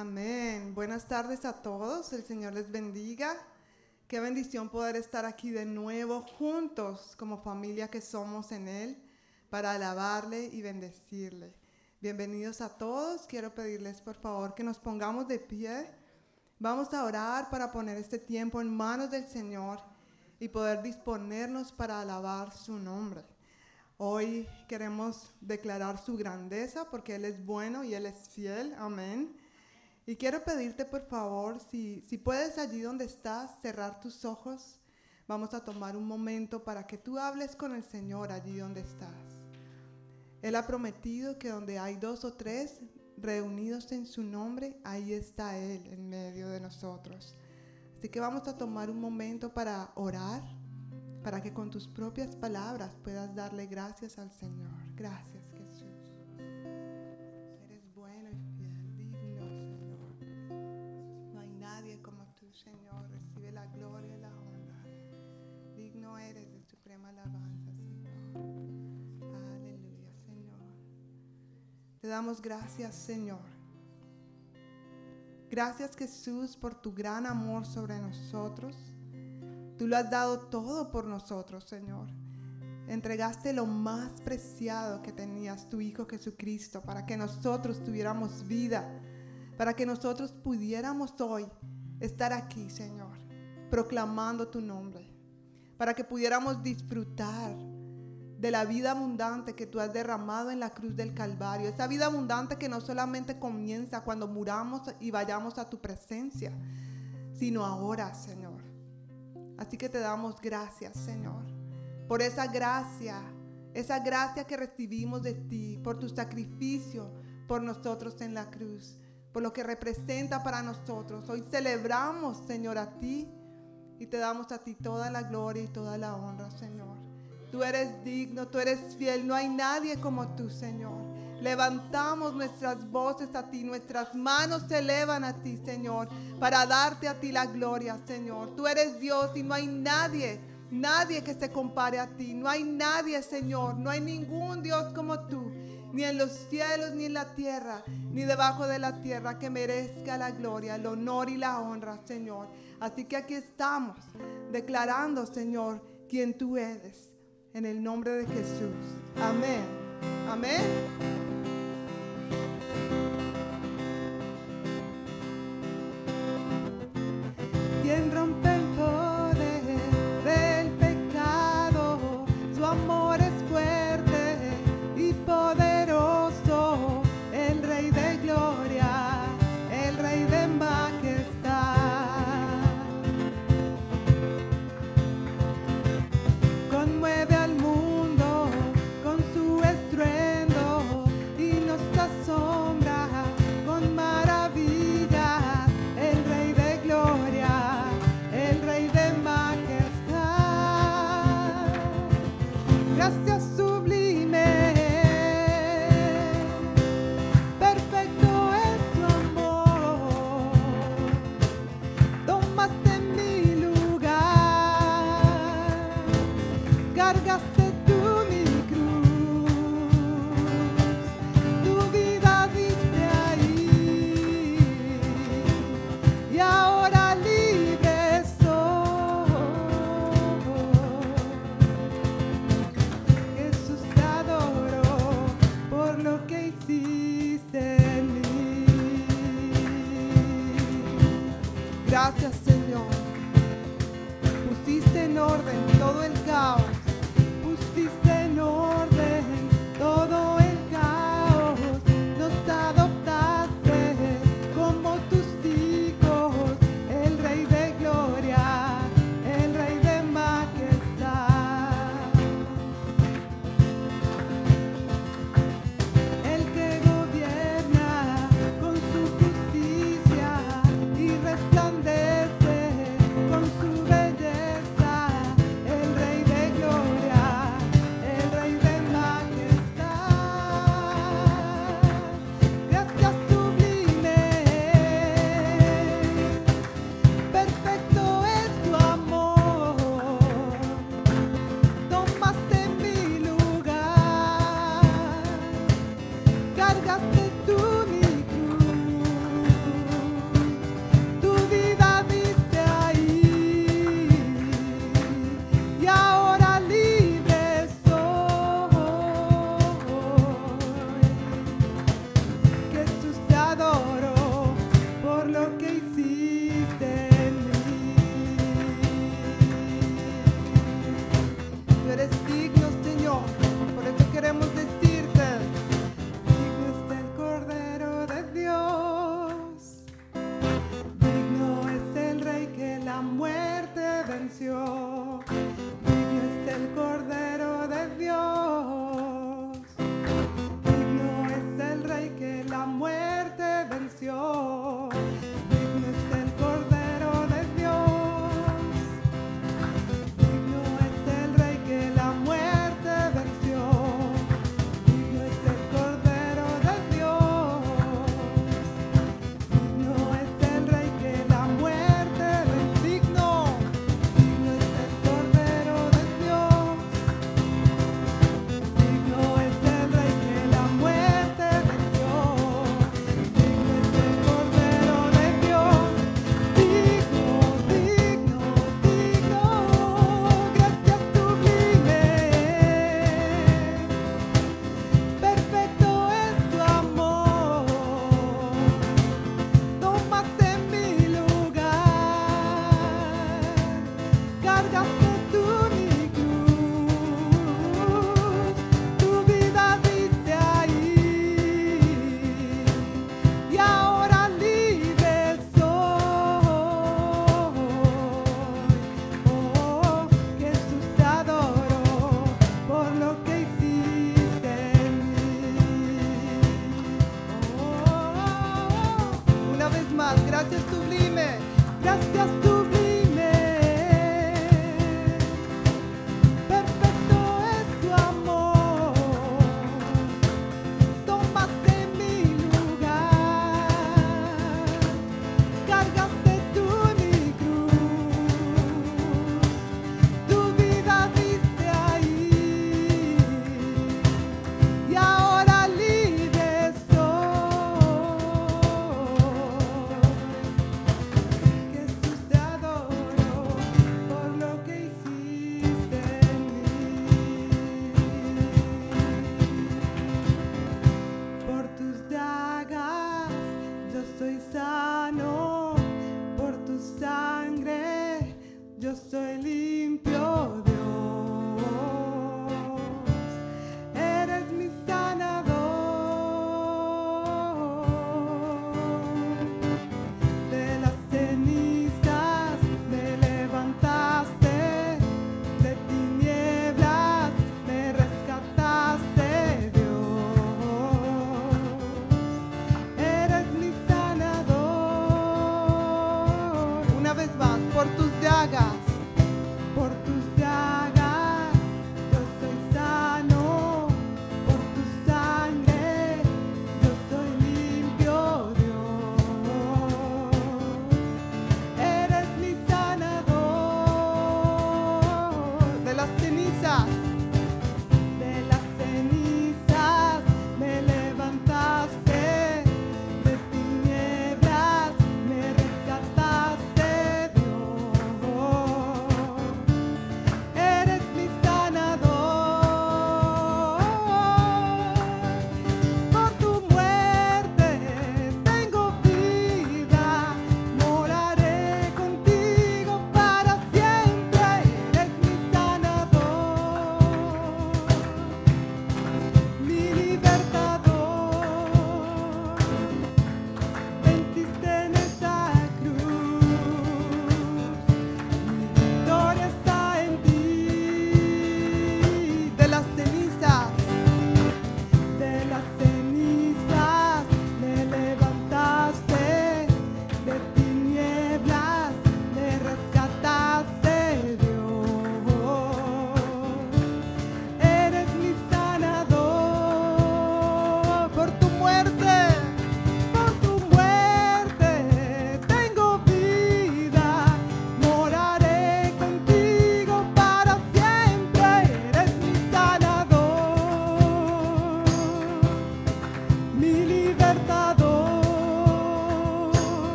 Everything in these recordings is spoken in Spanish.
Amén. Buenas tardes a todos. El Señor les bendiga. Qué bendición poder estar aquí de nuevo juntos como familia que somos en Él para alabarle y bendecirle. Bienvenidos a todos. Quiero pedirles por favor que nos pongamos de pie. Vamos a orar para poner este tiempo en manos del Señor y poder disponernos para alabar su nombre. Hoy queremos declarar su grandeza porque Él es bueno y Él es fiel. Amén. Y quiero pedirte por favor, si, puedes allí donde estás, cerrar tus ojos. Vamos a tomar un momento para que tú hables con el Señor allí donde estás. Él ha prometido que donde hay dos o tres reunidos en su nombre, ahí está Él en medio de nosotros. Así que vamos a tomar un momento para orar, para que con tus propias palabras puedas darle gracias al Señor. Gracias. Te damos gracias, Señor. Gracias, Jesús, por tu gran amor sobre nosotros. Tú lo has dado todo por nosotros, Señor. Entregaste lo más preciado que tenías, tu Hijo Jesucristo, para que nosotros tuviéramos vida, para que nosotros pudiéramos hoy estar aquí, Señor, proclamando tu nombre, para que pudiéramos disfrutar de la vida abundante que tú has derramado en la cruz del Calvario. Esa vida abundante que no solamente comienza cuando muramos y vayamos a tu presencia, sino ahora, Señor. Así que te damos gracias, Señor, por esa gracia, esa gracia que recibimos de ti, por tu sacrificio por nosotros en la cruz, por lo que representa para nosotros. Hoy celebramos, Señor, a ti y te damos a ti toda la gloria y toda la honra, Señor. Tú eres digno, tú eres fiel. No hay nadie como tú, Señor. Levantamos nuestras voces a ti, nuestras manos se elevan a ti, Señor, para darte a ti la gloria, Señor. Tú eres Dios y no hay nadie, nadie que se compare a ti. No hay nadie, Señor. No hay ningún Dios como tú, ni en los cielos, ni en la tierra, ni debajo de la tierra, que merezca la gloria, el honor y la honra, Señor. Así que aquí estamos declarando, Señor, quien tú eres en el nombre de Jesús. Amén. Amén. ¿Quién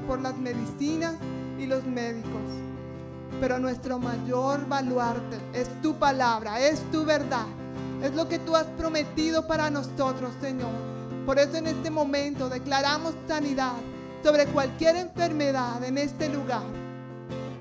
Por las medicinas y los médicos. Pero nuestro mayor baluarte es tu palabra, es tu verdad. Es lo que tú has prometido para nosotros, Señor. Por eso en este momento declaramos sanidad sobre cualquier enfermedad en este lugar.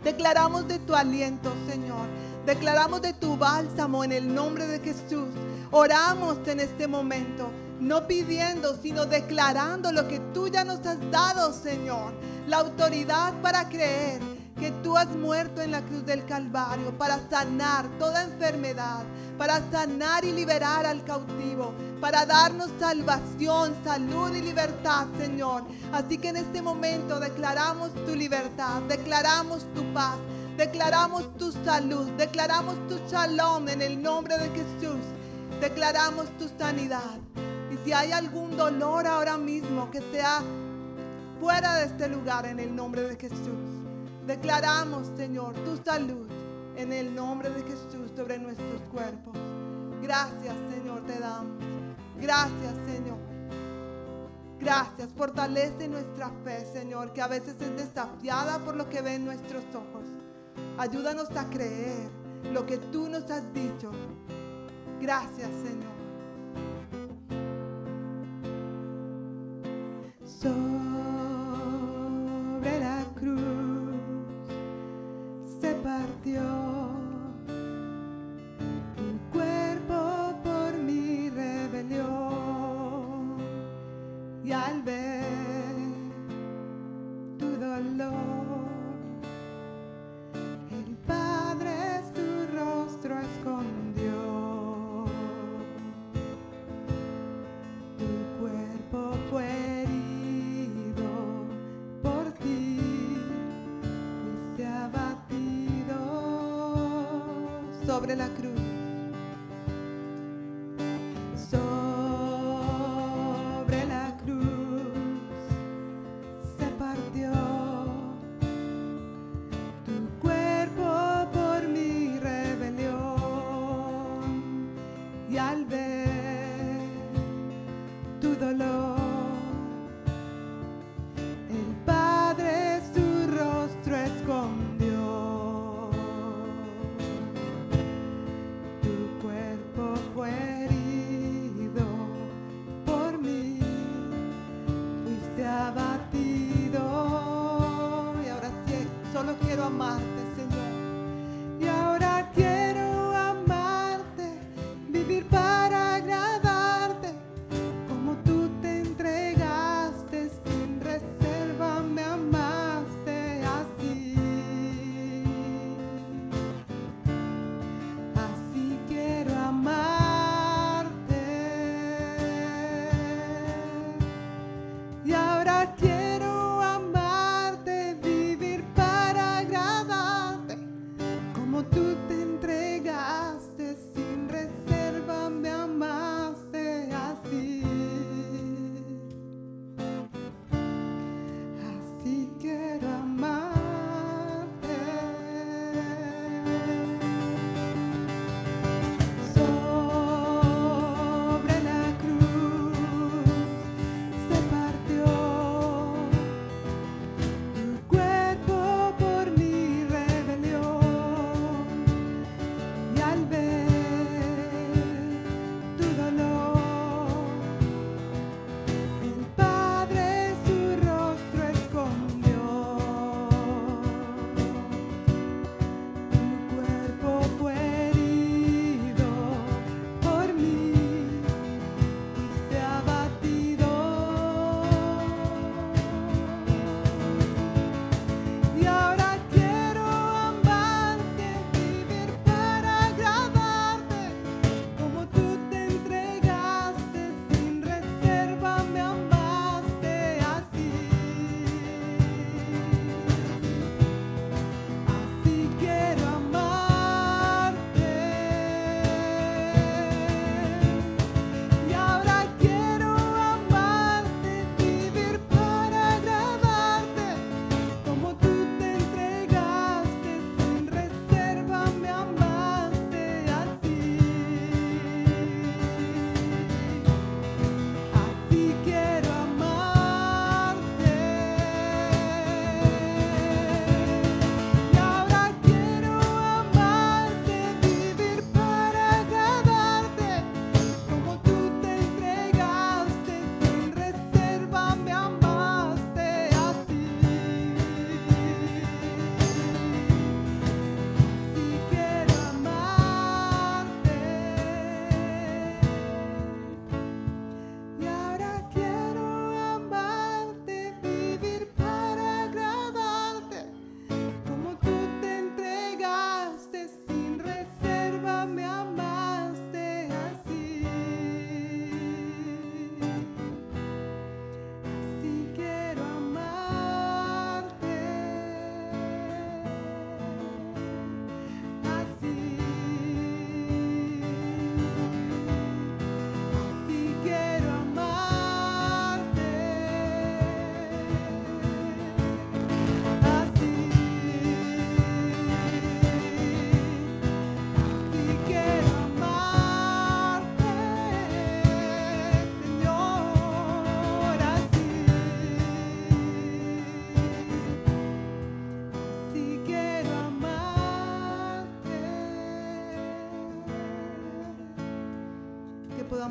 Declaramos de tu aliento, Señor. Declaramos de tu bálsamo en el nombre de Jesús. Oramos en este momento, no pidiendo, sino declarando lo que tú ya nos has dado, Señor. La autoridad para creer que tú has muerto en la cruz del Calvario para sanar toda enfermedad, para sanar y liberar al cautivo, para darnos salvación, salud y libertad, Señor. Así que en este momento declaramos tu libertad, declaramos tu paz, declaramos tu salud, declaramos tu shalom en el nombre de Jesús, declaramos tu sanidad. Y si hay algún dolor ahora mismo que sea fuera de este lugar en el nombre de Jesús. Declaramos, Señor, tu salud en el nombre de Jesús sobre nuestros cuerpos. Gracias, Señor, te damos. Gracias, Señor. Gracias, fortalece nuestra fe, Señor, que a veces es desafiada por lo que ven nuestros ojos. Ayúdanos a creer lo que tú nos has dicho. Gracias, Señor. Sobre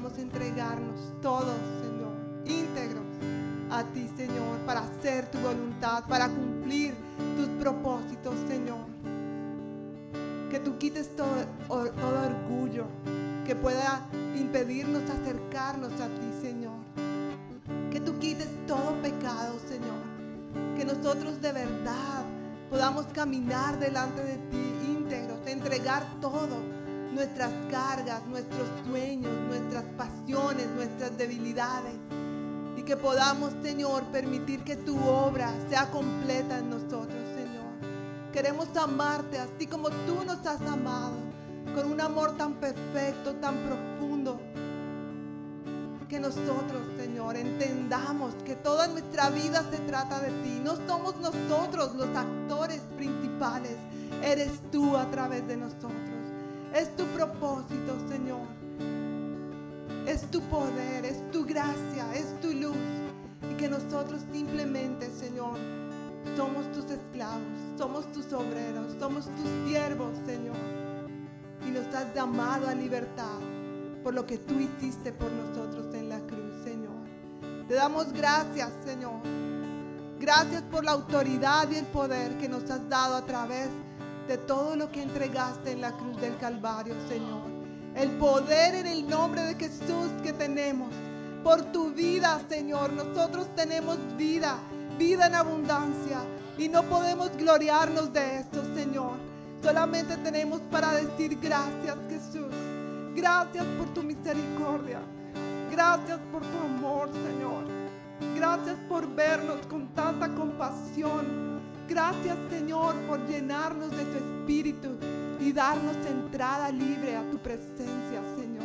podamos entregarnos todos, Señor, íntegros a ti, Señor, para hacer tu voluntad, para cumplir tus propósitos, Señor. Que tú quites todo, todo orgullo que pueda impedirnos acercarnos a ti, Señor. Que tú quites todo pecado, Señor. Que nosotros de verdad podamos caminar delante de ti íntegros, entregar todo, nuestras cargas, nuestros sueños, nuestras pasiones, nuestras debilidades. Y que podamos, Señor, permitir que tu obra sea completa en nosotros, Señor. Queremos amarte así como tú nos has amado, con un amor tan perfecto, tan profundo. Que nosotros, Señor, entendamos que toda nuestra vida se trata de ti. No somos nosotros los actores principales. Eres tú a través de nosotros. Es tu propósito, Señor. Es tu poder, es tu gracia, es tu luz. Y que nosotros simplemente, Señor, somos tus esclavos, somos tus obreros, somos tus siervos, Señor. Y nos has llamado a libertad por lo que tú hiciste por nosotros en la cruz, Señor. Te damos gracias, Señor. Gracias por la autoridad y el poder que nos has dado a través de todo lo que entregaste en la cruz del Calvario, Señor. El poder en el nombre de Jesús que tenemos. Por tu vida, Señor. Nosotros tenemos vida, vida en abundancia. Y no podemos gloriarnos de esto, Señor. Solamente tenemos para decir gracias, Jesús. Gracias por tu misericordia. Gracias por tu amor, Señor. Gracias por vernos con tanta compasión. Gracias, Señor, por llenarnos de tu espíritu y darnos entrada libre a tu presencia, Señor.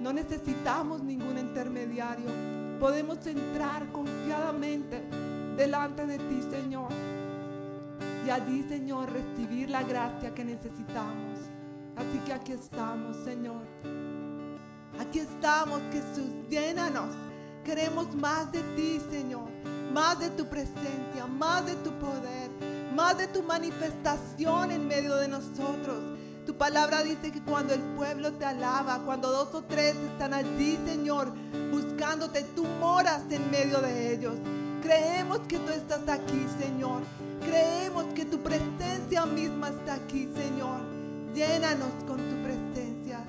No necesitamos ningún intermediario. Podemos entrar confiadamente delante de ti, Señor. Y allí, Señor, recibir la gracia que necesitamos. Así que aquí estamos, Señor. Aquí estamos, Jesús. Llénanos. Queremos más de ti, Señor. Más de tu presencia, más de tu poder, más de tu manifestación en medio de nosotros. Tu palabra dice que cuando el pueblo te alaba, cuando dos o tres están allí, Señor, buscándote, tú moras en medio de ellos. Creemos que tú estás aquí, Señor. Creemos que tu presencia misma está aquí, Señor. Llénanos con tu presencia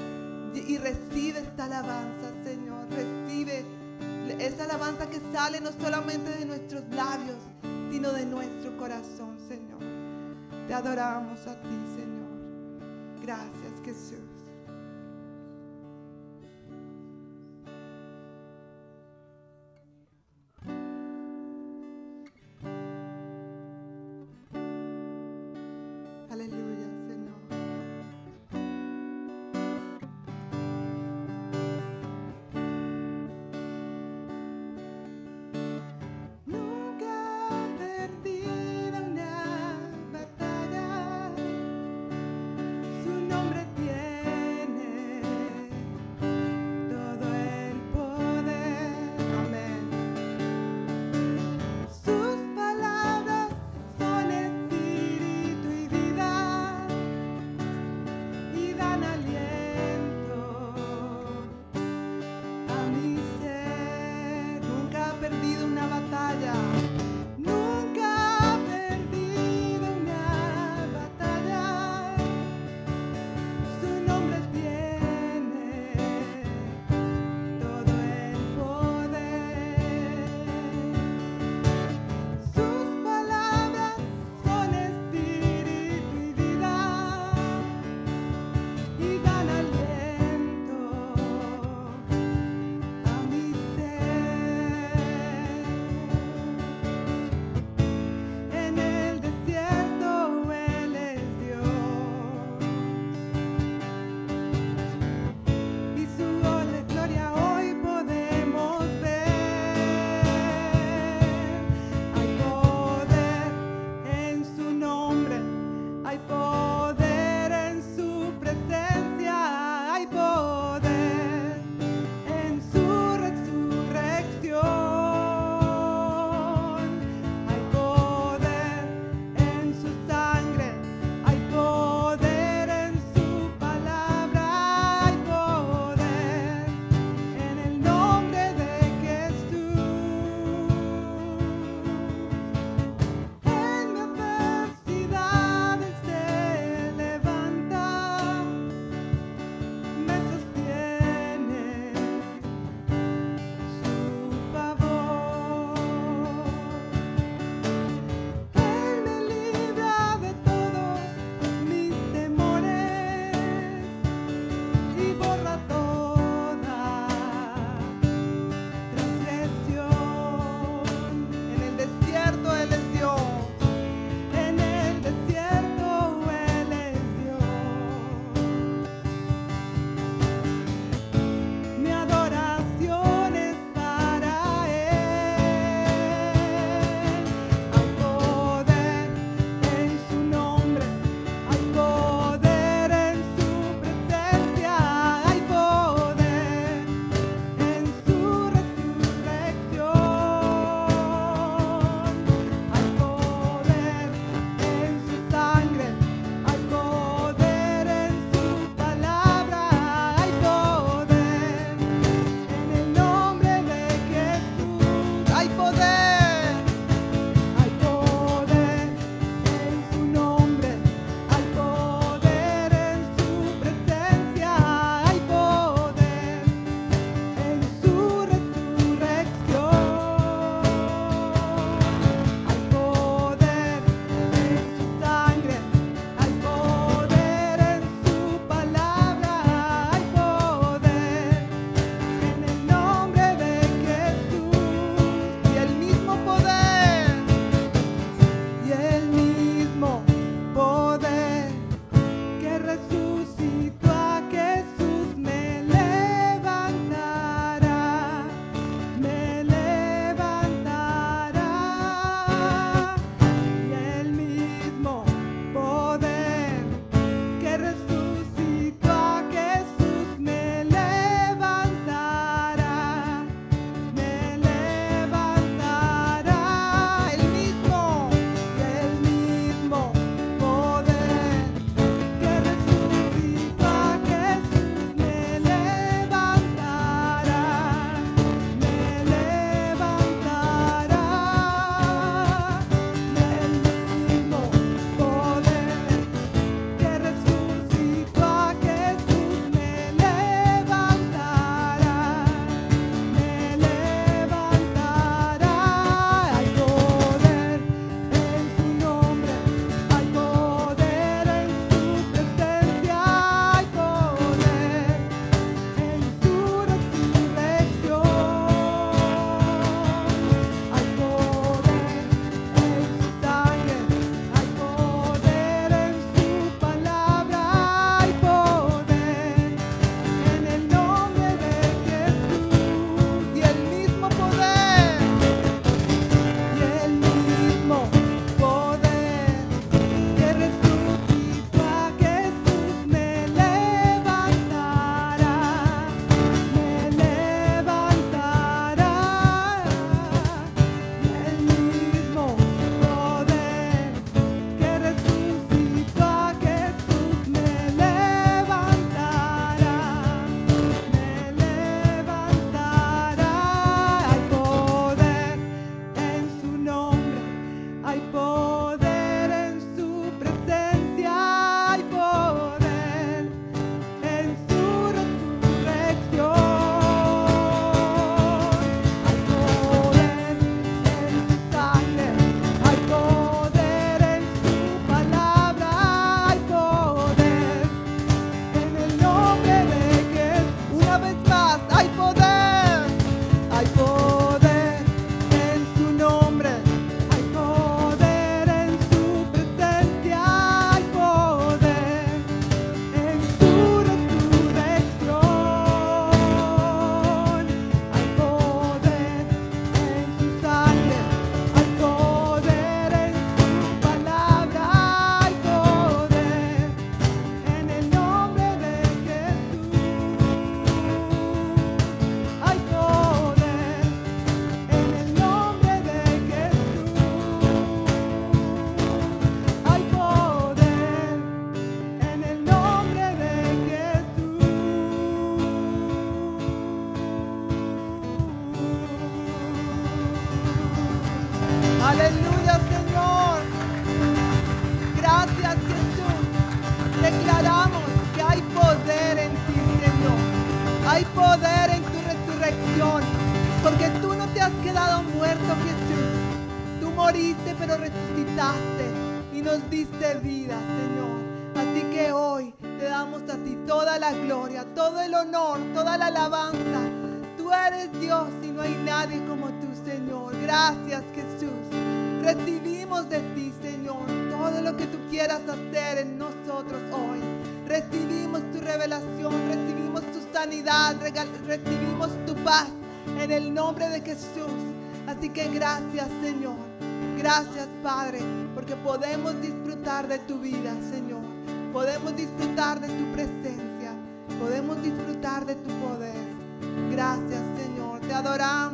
y recibe esta alabanza, Señor. Recibe esa alabanza que sale no solamente de nuestros labios, sino de nuestro corazón, Señor. Te adoramos a ti, Señor. Gracias, Jesús. Que gracias, Señor. Gracias, Padre, porque podemos disfrutar de tu vida, Señor. Podemos disfrutar de tu presencia. Podemos disfrutar de tu poder. Gracias, Señor. Te adoramos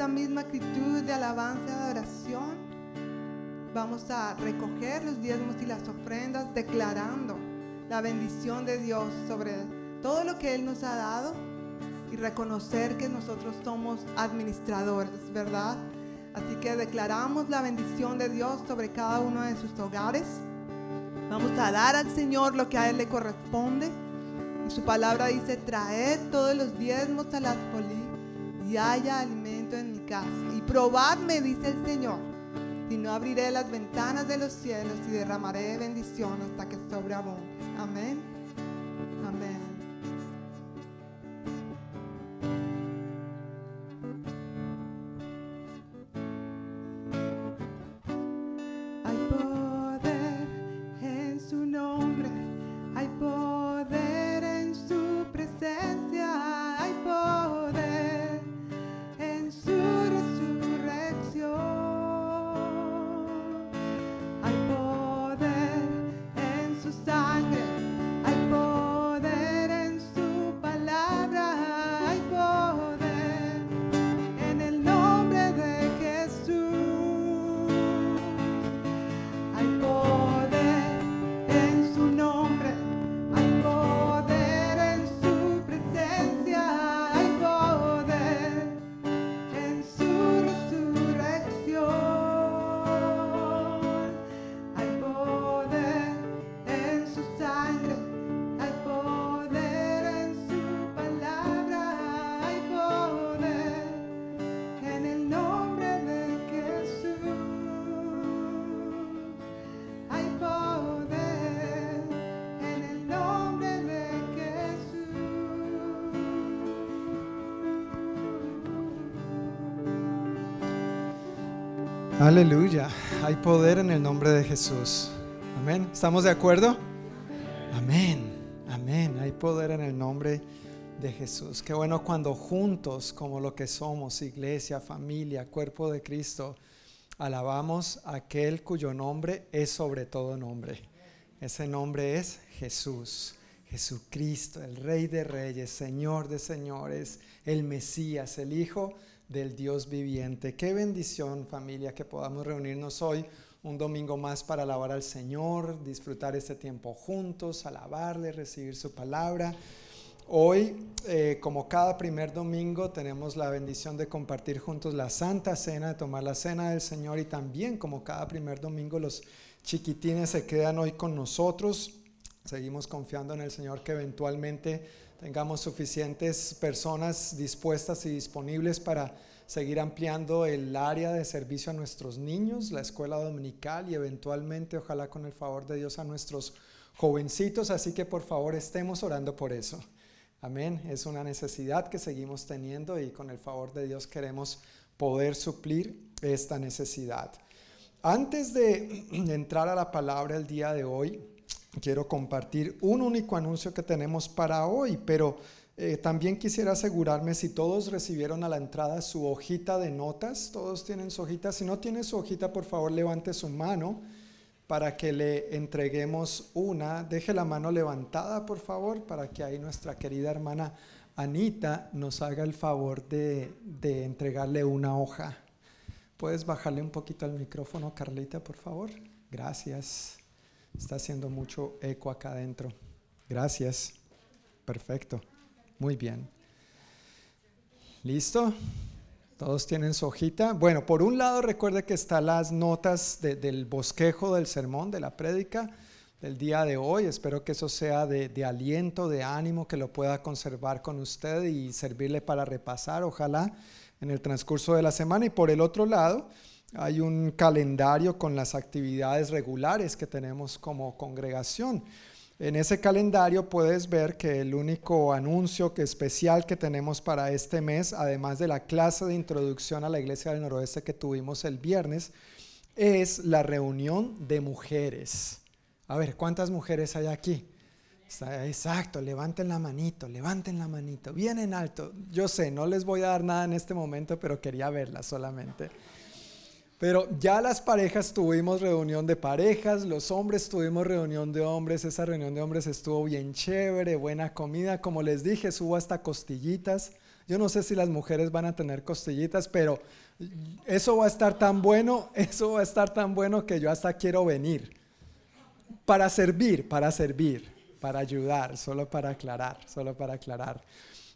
esta misma actitud de alabanza y adoración, vamos a recoger los diezmos y las ofrendas declarando la bendición de Dios sobre todo lo que Él nos ha dado y reconocer que nosotros somos administradores, ¿verdad? Así que declaramos la bendición de Dios sobre cada uno de sus hogares. Vamos a dar al Señor lo que a Él le corresponde. Y su palabra dice, traed todos los diezmos a las polí y haya alimento en mi casa. Y probadme, dice el Señor, si no abriré las ventanas de los cielos y derramaré bendición hasta que sobreabunde. Amén. Amén. Aleluya. Hay poder en el nombre de Jesús. Amén. ¿Estamos de acuerdo? Amén. Amén. Hay poder en el nombre de Jesús. Qué bueno cuando juntos, como lo que somos, iglesia, familia, cuerpo de Cristo, alabamos a aquel cuyo nombre es sobre todo nombre. Ese nombre es Jesús. Jesucristo, el Rey de Reyes, Señor de Señores, el Mesías, el Hijo del Dios viviente. Qué bendición familia que podamos reunirnos hoy un domingo más para alabar al Señor, disfrutar este tiempo juntos, alabarle, recibir su palabra. Hoy, eh, como cada primer domingo, tenemos la bendición de compartir juntos la Santa Cena, de tomar la Cena del Señor y también como cada primer domingo los chiquitines se quedan hoy con nosotros. Seguimos confiando en el Señor que eventualmente tengamos suficientes personas dispuestas y disponibles para seguir ampliando el área de servicio a nuestros niños, la escuela dominical y eventualmente, ojalá con el favor de Dios, a nuestros jovencitos. Así que por favor estemos orando por eso. Amén. Es una necesidad que seguimos teniendo y con el favor de Dios queremos poder suplir esta necesidad. Antes de entrar a la palabra el día de hoy, quiero compartir un único anuncio que tenemos para hoy, pero eh, también quisiera asegurarme si todos recibieron a la entrada su hojita de notas, todos tienen su hojita, si no tiene su hojita, por favor levante su mano para que le entreguemos una. Deje la mano levantada, por favor, para que ahí nuestra querida hermana Anita nos haga el favor de, de entregarle una hoja. ¿Puedes bajarle un poquito al micrófono, Carlita, por favor? Gracias. Está haciendo mucho eco acá adentro. Gracias. Perfecto. Muy bien. ¿Listo? Todos tienen su hojita. Bueno, por un lado recuerde que están las notas del bosquejo del sermón, de la prédica del día de hoy. Espero que eso sea de, de, aliento, de ánimo, que lo pueda conservar con usted y servirle para repasar, ojalá, en el transcurso de la semana. Y por el otro lado, hay un calendario con las actividades regulares que tenemos como congregación. En ese calendario puedes ver que el único anuncio que especial que tenemos para este mes, además de la clase de introducción a la Iglesia del Noroeste que tuvimos el viernes, es la reunión de mujeres. A ver, ¿cuántas mujeres hay aquí? Exacto, levanten la manito, levanten la manito, bien en alto. Yo sé, no les voy a dar nada en este momento, pero quería verla solamente. Pero ya las parejas tuvimos reunión de parejas, los hombres tuvimos reunión de hombres, esa reunión de hombres estuvo bien chévere, buena comida, como les dije, subo hasta costillitas. Yo no sé si las mujeres van a tener costillitas, pero eso va a estar tan bueno, eso va a estar tan bueno que yo hasta quiero venir. Para servir, para servir, para ayudar, solo para aclarar, solo para aclarar.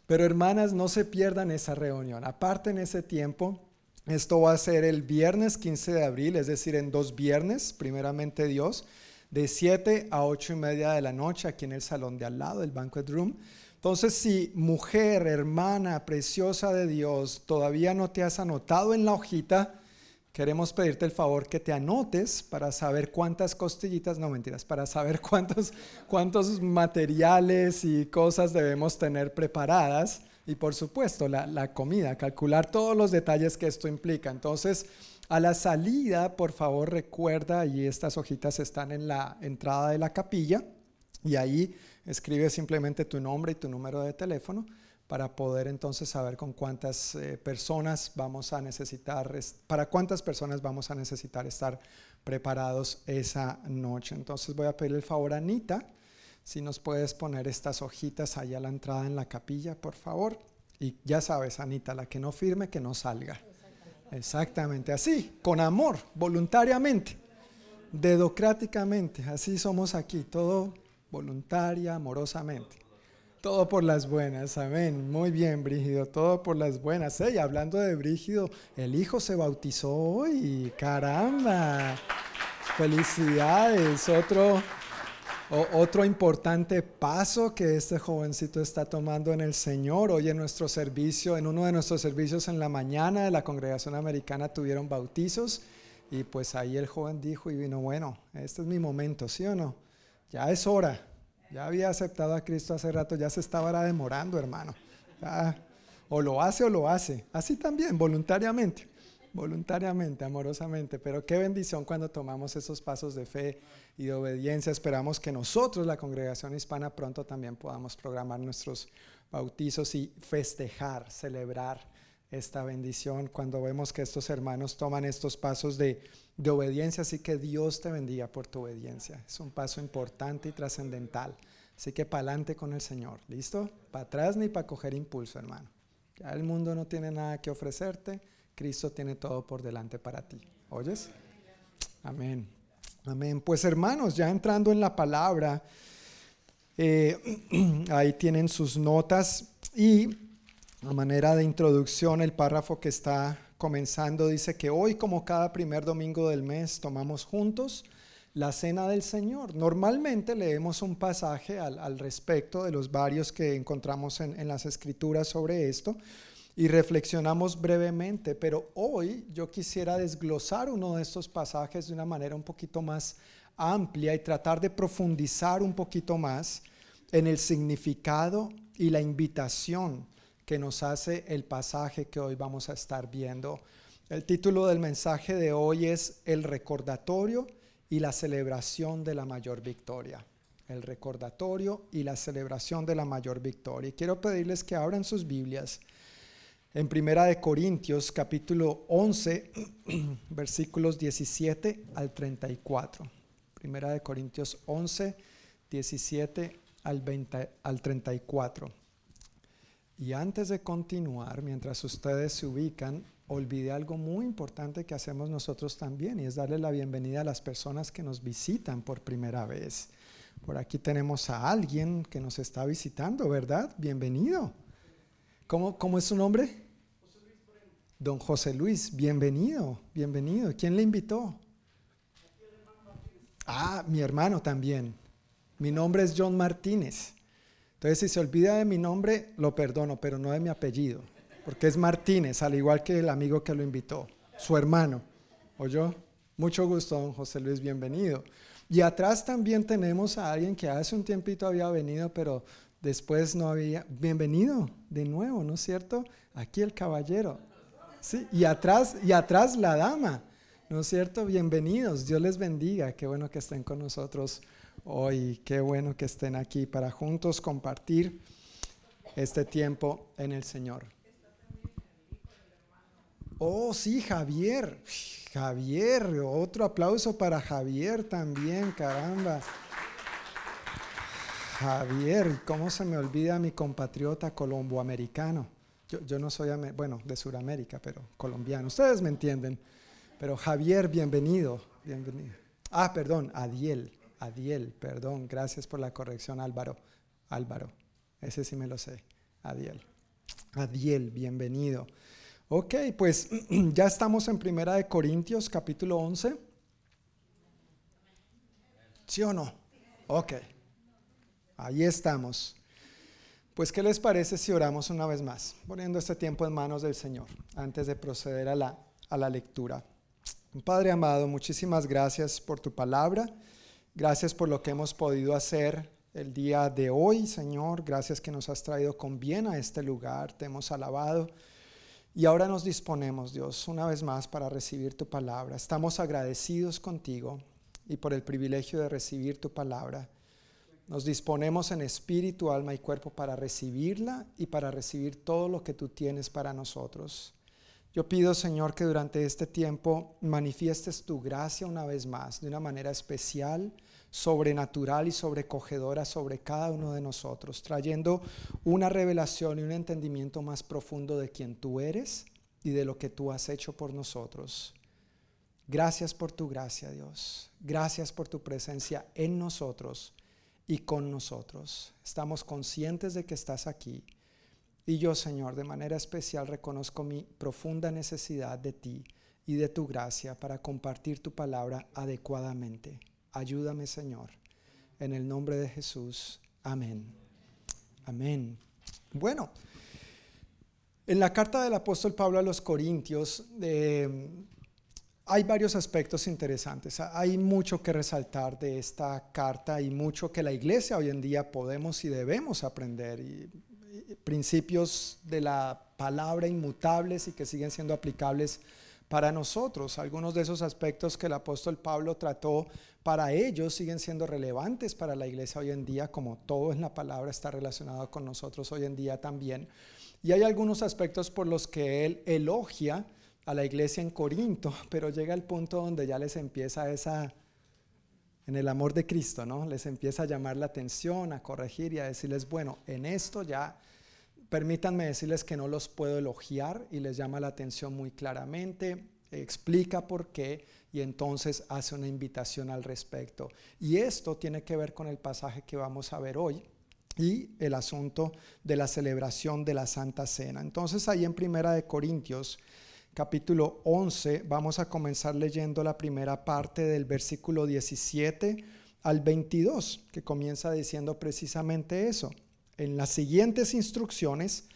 Pero hermanas, no se pierdan esa reunión. Aparte en ese tiempo, esto va a ser el viernes 15 de abril, es decir, en dos viernes, primeramente Dios, de 7 a 8 y media de la noche aquí en el salón de al lado, el banquet room. Entonces, si mujer, hermana, preciosa de Dios, todavía no te has anotado en la hojita, queremos pedirte el favor que te anotes para saber cuántas costillitas, no mentiras, para saber cuántos, cuántos materiales y cosas debemos tener preparadas y por supuesto la, comida, calcular todos los detalles que esto implica. Entonces, a la salida, por favor recuerda, y estas hojitas están en la entrada de la capilla, y ahí escribe simplemente tu nombre y tu número de teléfono para poder entonces saber con cuántas eh, personas vamos a necesitar, para cuántas personas vamos a necesitar estar preparados esa noche. Entonces voy a pedir el favor a Anita si nos puedes poner estas hojitas ahí a la entrada en la capilla, por favor. Y ya sabes, Anita, la que no firme, que no salga. Exactamente, Exactamente. así, con amor, voluntariamente, dedocráticamente. Así somos aquí, todo voluntaria, amorosamente. Todo por las buenas, amén. Muy bien, Brígido, todo por las buenas. Y hablando de Brígido, el hijo se bautizó hoy, caramba. Felicidades, otro otro importante paso que este jovencito está tomando en el Señor, hoy en nuestro servicio, en uno de nuestros servicios en la mañana de la congregación americana tuvieron bautizos y pues ahí el joven dijo y vino, bueno, este es mi momento, ¿sí o no? Ya es hora, ya había aceptado a Cristo hace rato, ya se estaba demorando, hermano. o lo hace o lo hace, así también, voluntariamente voluntariamente, amorosamente, pero qué bendición cuando tomamos esos pasos de fe y de obediencia. Esperamos que nosotros, la congregación hispana, pronto también podamos programar nuestros bautizos y festejar, celebrar esta bendición cuando vemos que estos hermanos toman estos pasos de, de obediencia. Así que Dios te bendiga por tu obediencia. Es un paso importante y trascendental. Así que para adelante con el Señor. ¿Listo? Para atrás ni para coger impulso, hermano. Ya el mundo no tiene nada que ofrecerte Cristo tiene todo por delante para ti. ¿Oyes? Amén. Amén. Pues hermanos, ya entrando en la palabra, eh, ahí tienen sus notas y a manera de introducción, el párrafo que está comenzando dice que hoy, como cada primer domingo del mes, tomamos juntos la cena del Señor. Normalmente leemos un pasaje al, respecto de los varios que encontramos en, en las escrituras sobre esto y reflexionamos brevemente, pero hoy yo quisiera desglosar uno de estos pasajes de una manera un poquito más amplia y tratar de profundizar un poquito más en el significado y la invitación que nos hace el pasaje que hoy vamos a estar viendo. El título del mensaje de hoy es El recordatorio y la celebración de la mayor victoria. El recordatorio y la celebración de la mayor victoria. Y quiero pedirles que abran sus Biblias en Primera de Corintios capítulo 11 versículos 17 al 34. Primera de Corintios 11 17 al, 20, al 34. Y antes de continuar, mientras ustedes se ubican, olvidé algo muy importante que hacemos nosotros también y es darle la bienvenida a las personas que nos visitan por primera vez. Por aquí tenemos a alguien que nos está visitando, ¿verdad? Bienvenido. ¿Cómo, cómo es su nombre? Don José Luis, bienvenido, bienvenido. ¿Quién le invitó? Ah, mi hermano también. Mi nombre es John Martínez. Entonces, si se olvida de mi nombre, lo perdono, pero no de mi apellido, porque es Martínez, al igual que el amigo que lo invitó, su hermano. ¿Oyó? Mucho gusto, don José Luis, bienvenido. Y atrás también tenemos a alguien que hace un tiempito había venido, pero después no había. Bienvenido de nuevo, ¿no es cierto? Aquí el caballero. Sí, y atrás, y atrás la dama. ¿No es cierto? Bienvenidos, Dios les bendiga, qué bueno que estén con nosotros hoy, qué bueno que estén aquí para juntos compartir este tiempo en el Señor. Oh, sí, Javier, Javier, otro aplauso para Javier también, caramba. Javier, ¿cómo se me olvida mi compatriota colomboamericano? Yo, no soy, bueno, de Sudamérica, pero colombiano. Ustedes me entienden. Pero Javier, bienvenido, bienvenido. Ah, perdón, Adiel, Adiel, perdón, gracias por la corrección Álvaro, Álvaro, ese sí me lo sé, Adiel. Adiel, bienvenido. Ok, pues ya estamos en Primera de Corintios, capítulo 11. ¿Sí o no? Ok, ahí estamos. Pues, ¿qué les parece si oramos una vez más, poniendo este tiempo en manos del Señor, antes de proceder a la, a la lectura? Padre amado, muchísimas gracias por tu palabra. Gracias por lo que hemos podido hacer el día de hoy, Señor. Gracias que nos has traído con bien a este lugar. Te hemos alabado. Y ahora nos disponemos, Dios, una vez más para recibir tu palabra. Estamos agradecidos contigo y por el privilegio de recibir tu palabra. Nos disponemos en espíritu, alma y cuerpo para recibirla y para recibir todo lo que tú tienes para nosotros. Yo pido, Señor, que durante este tiempo manifiestes tu gracia una vez más, de una manera especial, sobrenatural y sobrecogedora sobre cada uno de nosotros, trayendo una revelación y un entendimiento más profundo de quién tú eres y de lo que tú has hecho por nosotros. Gracias por tu gracia, Dios. Gracias por tu presencia en nosotros y con nosotros. Estamos conscientes de que estás aquí y yo, Señor, de manera especial reconozco mi profunda necesidad de ti y de tu gracia para compartir tu palabra adecuadamente. Ayúdame, Señor. En el nombre de Jesús. Amén. Amén. Bueno, en la carta del apóstol Pablo a los Corintios eh, hay varios aspectos interesantes. Hay mucho que resaltar de esta carta y mucho que la iglesia hoy en día podemos y debemos aprender. Principios de la palabra inmutables y que siguen siendo aplicables para nosotros. Algunos de esos aspectos que el apóstol Pablo trató para ellos siguen siendo relevantes para la iglesia hoy en día, como todo en la palabra está relacionado con nosotros hoy en día también. Y hay algunos aspectos por los que él elogia a la iglesia en Corinto, pero llega el punto donde ya les empieza esa, en el amor de Cristo, ¿no? Les empieza a llamar la atención, a corregir y a decirles, bueno, en esto ya Permítanme decirles que no los puedo elogiar y les llama la atención muy claramente, explica por qué y entonces hace una invitación al respecto. Y esto tiene que ver con el pasaje que vamos a ver hoy y el asunto de la celebración de la Santa Cena. Entonces ahí en Primera de Corintios capítulo 11 vamos a comenzar leyendo la primera parte del versículo 17 al 22, que comienza diciendo precisamente eso. En las siguientes instrucciones,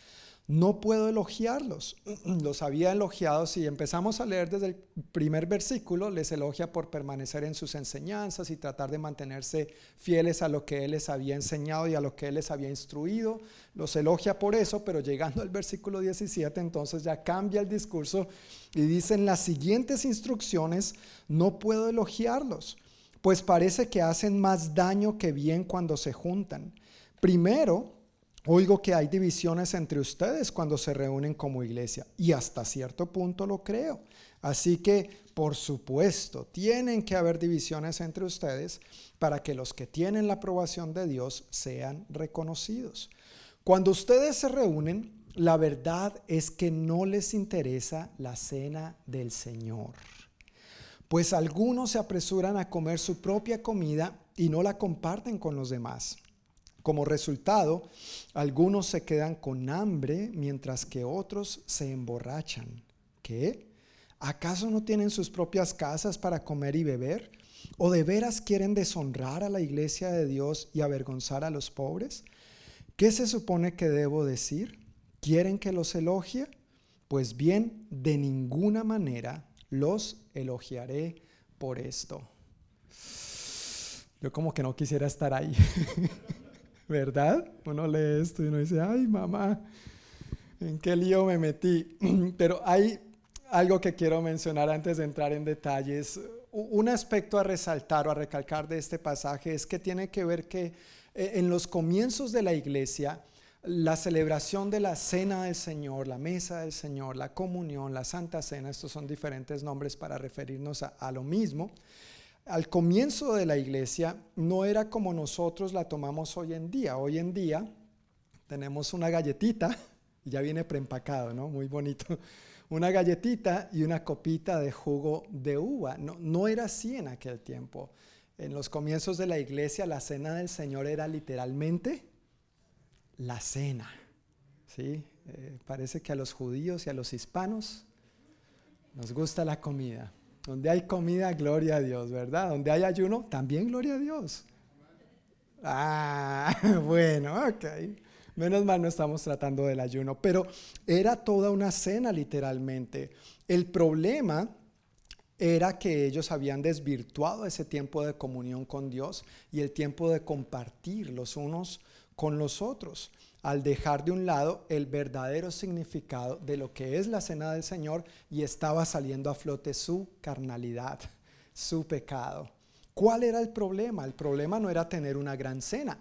no puedo elogiarlos. Los había elogiado, si empezamos a leer desde el primer versículo, les elogia por permanecer en sus enseñanzas y tratar de mantenerse fieles a lo que Él les había enseñado y a lo que Él les había instruido. Los elogia por eso, pero llegando al versículo 17, entonces ya cambia el discurso y dice, en las siguientes instrucciones, no puedo elogiarlos, pues parece que hacen más daño que bien cuando se juntan. Primero, oigo que hay divisiones entre ustedes cuando se reúnen como iglesia y hasta cierto punto lo creo. Así que, por supuesto, tienen que haber divisiones entre ustedes para que los que tienen la aprobación de Dios sean reconocidos. Cuando ustedes se reúnen, la verdad es que no les interesa la cena del Señor. Pues algunos se apresuran a comer su propia comida y no la comparten con los demás. Como resultado, algunos se quedan con hambre mientras que otros se emborrachan. ¿Qué? ¿Acaso no tienen sus propias casas para comer y beber? ¿O de veras quieren deshonrar a la iglesia de Dios y avergonzar a los pobres? ¿Qué se supone que debo decir? ¿Quieren que los elogie? Pues bien, de ninguna manera los elogiaré por esto. Yo como que no quisiera estar ahí, ¿verdad? Uno lee esto y uno dice, ay mamá, ¿en qué lío me metí? Pero hay algo que quiero mencionar antes de entrar en detalles. Un aspecto a resaltar o a recalcar de este pasaje es que tiene que ver que eh, en los comienzos de la iglesia, la celebración de la cena del Señor, la mesa del Señor, la comunión, la santa cena, estos son diferentes nombres para referirnos a, lo mismo. Al comienzo de la iglesia no era como nosotros la tomamos hoy en día. Hoy en día tenemos una galletita, ya viene preempacado, ¿no? Muy bonito. Una galletita y una copita de jugo de uva. No, no era así en aquel tiempo. En los comienzos de la iglesia la cena del Señor era literalmente la cena. ¿sí? Eh, parece que a los judíos y a los hispanos nos gusta la comida. Donde hay comida, gloria a Dios, ¿verdad? Donde hay ayuno, también gloria a Dios. Ah, bueno, ok. Menos mal no estamos tratando del ayuno, pero era toda una cena literalmente. El problema era que ellos habían desvirtuado ese tiempo de comunión con Dios y el tiempo de compartir los unos con los otros, al dejar de un lado el verdadero significado de lo que es la cena del Señor y estaba saliendo a flote su carnalidad, su pecado. ¿Cuál era el problema? El problema no era tener una gran cena.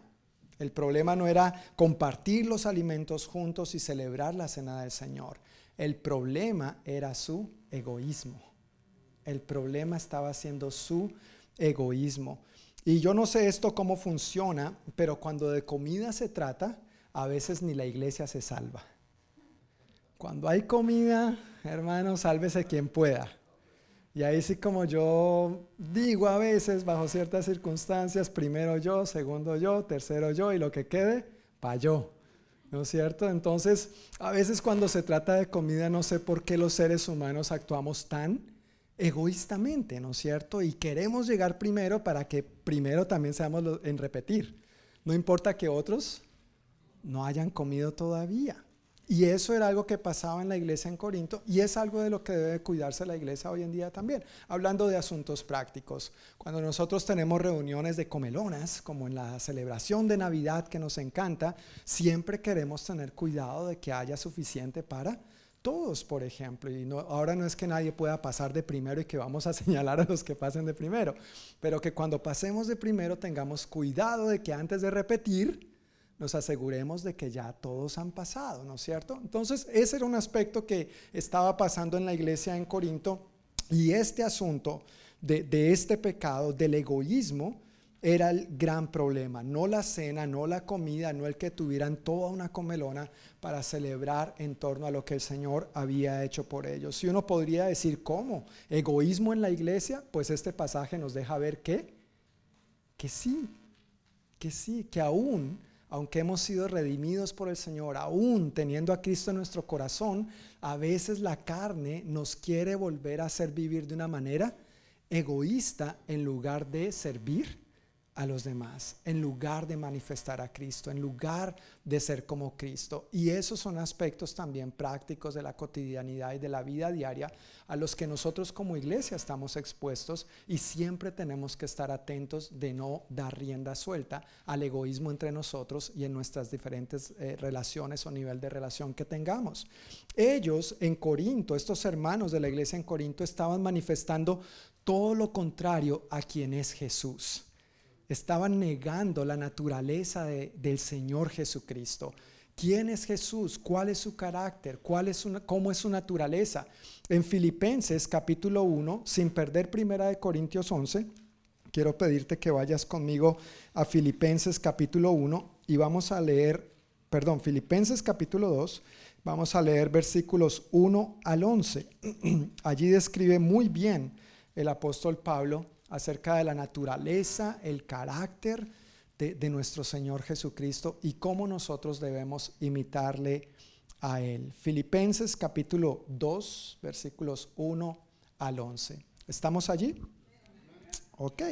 El problema no era compartir los alimentos juntos y celebrar la cena del Señor. El problema era su egoísmo. El problema estaba siendo su egoísmo. Y yo no sé esto cómo funciona, pero cuando de comida se trata, a veces ni la iglesia se salva. Cuando hay comida, hermano, sálvese quien pueda. Y ahí sí como yo digo a veces, bajo ciertas circunstancias, primero yo, segundo yo, tercero yo y lo que quede, pa' yo. ¿No es cierto? Entonces, a veces cuando se trata de comida, no sé por qué los seres humanos actuamos tan egoístamente, ¿no es cierto? Y queremos llegar primero para que primero también seamos en repetir. No importa que otros no hayan comido todavía. Y eso era algo que pasaba en la iglesia en Corinto y es algo de lo que debe cuidarse la iglesia hoy en día también. Hablando de asuntos prácticos, cuando nosotros tenemos reuniones de comelonas, como en la celebración de Navidad que nos encanta, siempre queremos tener cuidado de que haya suficiente para todos, por ejemplo. Y no, ahora no es que nadie pueda pasar de primero y que vamos a señalar a los que pasen de primero, pero que cuando pasemos de primero tengamos cuidado de que antes de repetir, nos aseguremos de que ya todos han pasado, ¿no es cierto? Entonces, ese era un aspecto que estaba pasando en la iglesia en Corinto y este asunto de, este pecado, del egoísmo, era el gran problema, no la cena, no la comida, no el que tuvieran toda una comelona para celebrar en torno a lo que el Señor había hecho por ellos. Si uno podría decir, ¿cómo? ¿Egoísmo en la iglesia? Pues este pasaje nos deja ver que, que sí, que sí, que aún, aunque hemos sido redimidos por el Señor, aún teniendo a Cristo en nuestro corazón, a veces la carne nos quiere volver a hacer vivir de una manera egoísta en lugar de servir a los demás, en lugar de manifestar a Cristo, en lugar de ser como Cristo. Y esos son aspectos también prácticos de la cotidianidad y de la vida diaria a los que nosotros como iglesia estamos expuestos y siempre tenemos que estar atentos de no dar rienda suelta al egoísmo entre nosotros y en nuestras diferentes eh, relaciones o nivel de relación que tengamos. Ellos en Corinto, estos hermanos de la iglesia en Corinto, estaban manifestando todo lo contrario a quien es Jesús estaban negando la naturaleza del Señor Jesucristo. ¿Quién es Jesús? ¿Cuál es su carácter? ¿Cuál es ¿Cómo es su naturaleza? En Filipenses capítulo 1, sin perder primera de Corintios 11, quiero pedirte que vayas conmigo a Filipenses capítulo 1 y vamos a leer, perdón, Filipenses capítulo 2, vamos a leer versículos 1 al 11. Allí describe muy bien el apóstol Pablo acerca de la naturaleza, el carácter de, nuestro Señor Jesucristo y cómo nosotros debemos imitarle a Él. Filipenses capítulo 2, versículos 1 al 11. ¿Estamos allí? Ok.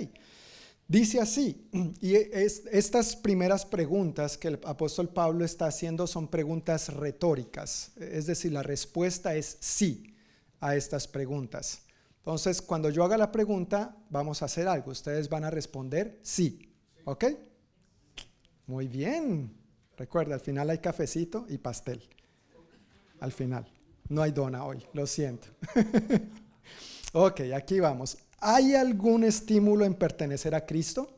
Dice así, y estas primeras preguntas que el apóstol Pablo está haciendo son preguntas retóricas, es decir, la respuesta es sí a estas preguntas. Entonces, cuando yo haga la pregunta, vamos a hacer algo, ustedes van a responder sí, ¿ok? Muy bien. Recuerda, al final hay cafecito y pastel. Al final. No hay dona hoy, lo siento. ok, aquí vamos. ¿Hay algún estímulo en pertenecer a Cristo?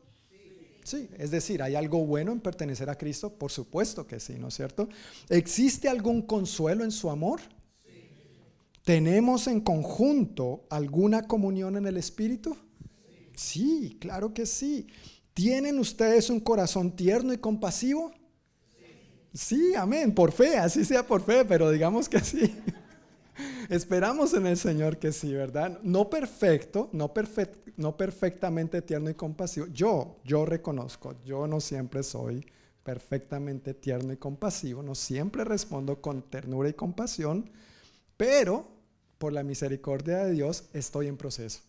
Sí, es decir, ¿hay algo bueno en pertenecer a Cristo? Por supuesto que sí, ¿no es cierto? ¿Existe algún consuelo en su amor? ¿Tenemos en conjunto alguna comunión en el Espíritu? Sí, claro que sí. ¿Tienen ustedes un corazón tierno y compasivo? Sí, amén, por fe, así sea por fe, pero digamos que sí. Esperamos en el Señor que sí, ¿verdad? No perfecto, no, no perfectamente tierno y compasivo. Yo, yo reconozco, yo no siempre soy perfectamente tierno y compasivo, no siempre respondo con ternura y compasión, pero por la misericordia de Dios estoy en proceso.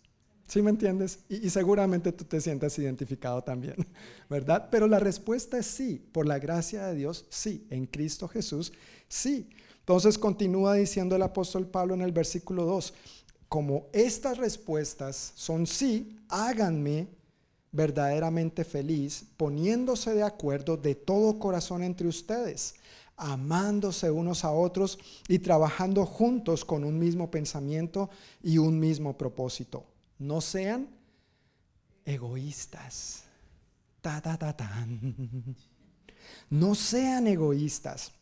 ¿Sí me entiendes? Y, seguramente tú te sientas identificado también, ¿verdad? Pero la respuesta es sí, por la gracia de Dios, sí, en Cristo Jesús, sí. Entonces continúa diciendo el apóstol Pablo en el versículo 2, como estas respuestas son sí, háganme verdaderamente feliz, poniéndose de acuerdo de todo corazón entre ustedes, amándose unos a otros y trabajando juntos con un mismo pensamiento y un mismo propósito. No sean egoístas. Ta, ta, ta, No sean egoístas.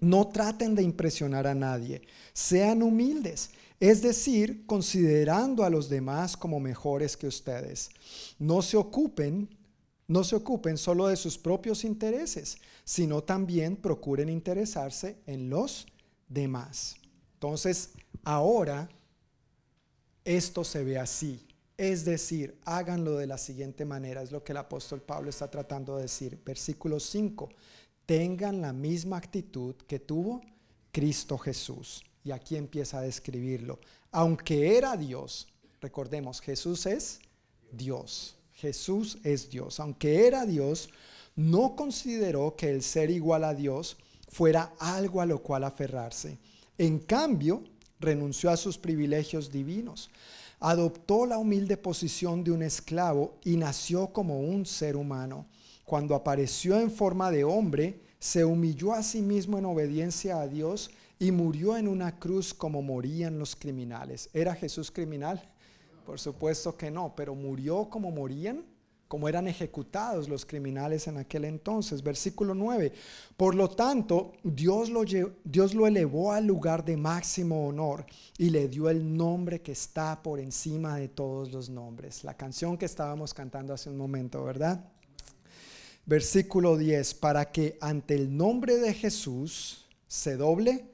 No traten de impresionar a nadie, sean humildes, es decir, considerando a los demás como mejores que ustedes. No se ocupen, no se ocupen solo de sus propios intereses, sino también procuren interesarse en los demás. Entonces, ahora esto se ve así. Es decir, háganlo de la siguiente manera, es lo que el apóstol Pablo está tratando de decir. Versículo 5 tengan la misma actitud que tuvo Cristo Jesús. Y aquí empieza a describirlo. Aunque era Dios, recordemos, Jesús es Dios. Jesús es Dios. Aunque era Dios, no consideró que el ser igual a Dios fuera algo a lo cual aferrarse. En cambio, renunció a sus privilegios divinos, adoptó la humilde posición de un esclavo y nació como un ser humano cuando apareció en forma de hombre, se humilló a sí mismo en obediencia a Dios y murió en una cruz como morían los criminales. ¿Era Jesús criminal? Por supuesto que no, pero murió como morían, como eran ejecutados los criminales en aquel entonces. Versículo 9. Por lo tanto, Dios lo, Dios lo elevó al lugar de máximo honor y le dio el nombre que está por encima de todos los nombres. La canción que estábamos cantando hace un momento, ¿verdad? versículo 10, para que ante el nombre de Jesús se doble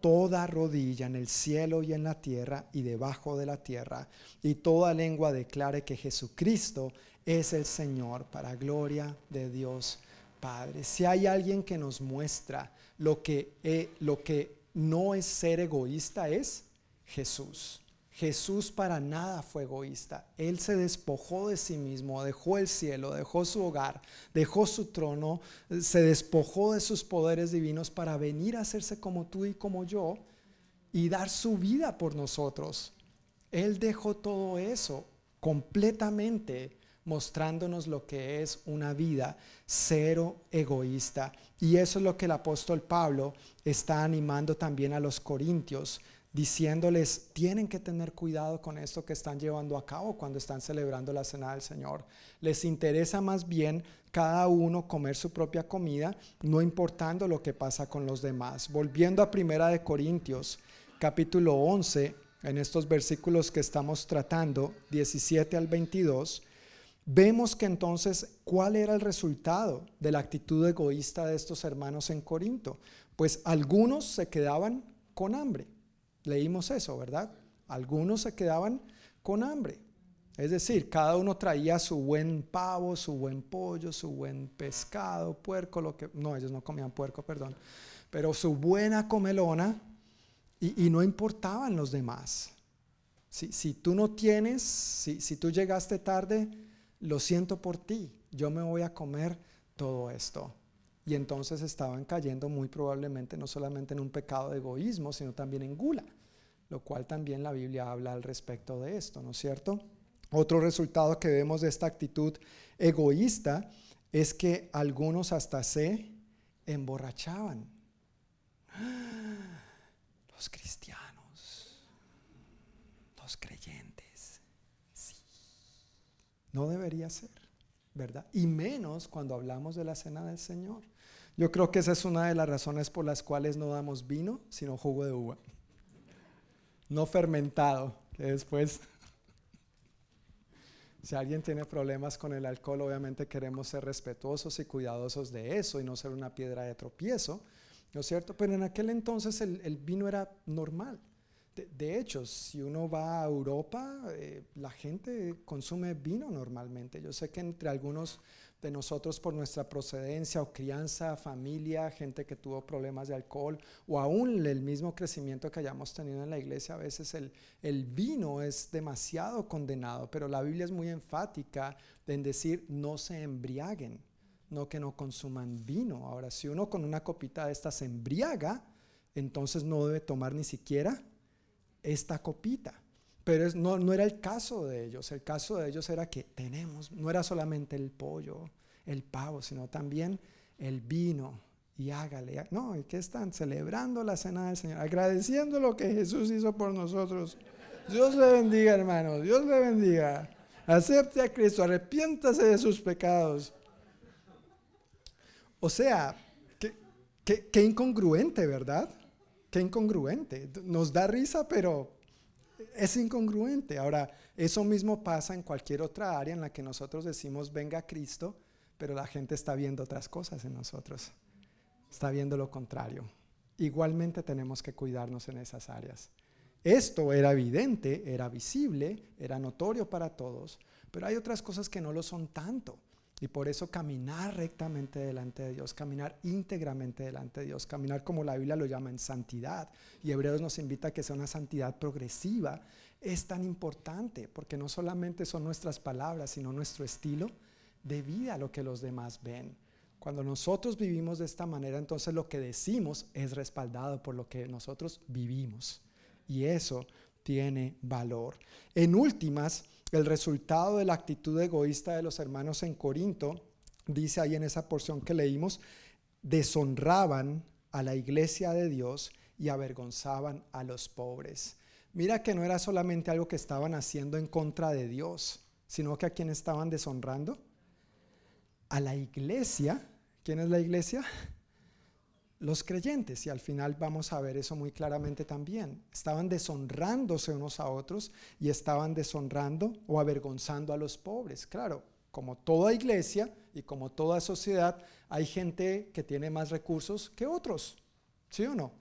toda rodilla en el cielo y en la tierra y debajo de la tierra, y toda lengua declare que Jesucristo es el Señor para gloria de Dios Padre. Si hay alguien que nos muestra lo que, eh, lo que no es ser egoísta, es Jesús. Jesús para nada fue egoísta. Él se despojó de sí mismo, dejó el cielo, dejó su hogar, dejó su trono, se despojó de sus poderes divinos para venir a hacerse como tú y como yo y dar su vida por nosotros. Él dejó todo eso completamente mostrándonos lo que es una vida cero egoísta. Y eso es lo que el apóstol Pablo está animando también a los corintios diciéndoles, tienen que tener cuidado con esto que están llevando a cabo cuando están celebrando la cena del Señor. Les interesa más bien cada uno comer su propia comida, no importando lo que pasa con los demás. Volviendo a Primera de Corintios, capítulo 11, en estos versículos que estamos tratando, 17 al 22, vemos que entonces, ¿cuál era el resultado de la actitud egoísta de estos hermanos en Corinto? Pues algunos se quedaban con hambre Leímos eso, ¿verdad? Algunos se quedaban con hambre. Es decir, cada uno traía su buen pavo, su buen pollo, su buen pescado, puerco, lo que... No, ellos no comían puerco, perdón. Pero su buena comelona y, no importaban los demás. Si, si tú no tienes, si, si tú llegaste tarde, lo siento por ti, yo me voy a comer todo esto. Y entonces estaban cayendo muy probablemente no solamente en un pecado de egoísmo, sino también en gula, lo cual también la Biblia habla al respecto de esto, ¿no es cierto? Otro resultado que vemos de esta actitud egoísta es que algunos hasta se emborrachaban. Los cristianos, los creyentes, sí. No debería ser, ¿verdad? Y menos cuando hablamos de la cena del Señor. Yo creo que esa es una de las razones por las cuales no damos vino, sino jugo de uva. No fermentado, que después si alguien tiene problemas con el alcohol, obviamente queremos ser respetuosos y cuidadosos de eso y no ser una piedra de tropiezo, ¿no es cierto? Pero en aquel entonces el, vino era normal. De, hecho, si uno va a Europa, eh, la gente consume vino normalmente. Yo sé que entre algunos de nosotros por nuestra procedencia o crianza, familia, gente que tuvo problemas de alcohol o aún el mismo crecimiento que hayamos tenido en la iglesia, a veces el, el vino es demasiado condenado, pero la Biblia es muy enfática en decir no se embriaguen, no que no consuman vino. Ahora, si uno con una copita de esta se embriaga, entonces no debe tomar ni siquiera esta copita. Pero no, no era el caso de ellos. El caso de ellos era que tenemos, no era solamente el pollo, el pavo, sino también el vino. Y hágale, no, ¿y qué están? Celebrando la cena del Señor, agradeciendo lo que Jesús hizo por nosotros. Dios le bendiga, hermano, Dios le bendiga. Acepte a Cristo, arrepiéntase de sus pecados. O sea, qué, qué incongruente, ¿verdad? Qué incongruente. Nos da risa, pero es incongruente. Ahora, eso mismo pasa en cualquier otra área en la que nosotros decimos venga Cristo, pero la gente está viendo otras cosas en nosotros. Está viendo lo contrario. Igualmente tenemos que cuidarnos en esas áreas. Esto era evidente, era visible, era notorio para todos, pero hay otras cosas que no lo son tanto. Y por eso caminar rectamente delante de Dios, caminar íntegramente delante de Dios, caminar como la Biblia lo llama en santidad. Y Hebreos nos invita a que sea una santidad progresiva. Es tan importante porque no solamente son nuestras palabras, sino nuestro estilo de vida lo que los demás ven. Cuando nosotros vivimos de esta manera, entonces lo que decimos es respaldado por lo que nosotros vivimos. Y eso tiene valor. En últimas, el resultado de la actitud egoísta de los hermanos en Corinto, dice ahí en esa porción que leímos, deshonraban a la iglesia de Dios y avergonzaban a los pobres. Mira que no era solamente algo que estaban haciendo en contra de Dios, sino que a quien estaban deshonrando, a la iglesia. ¿Quién es la iglesia? Los creyentes, y al final vamos a ver eso muy claramente también, estaban deshonrándose unos a otros y estaban deshonrando o avergonzando a los pobres. Claro, como toda iglesia y como toda sociedad, hay gente que tiene más recursos que otros, ¿sí o no?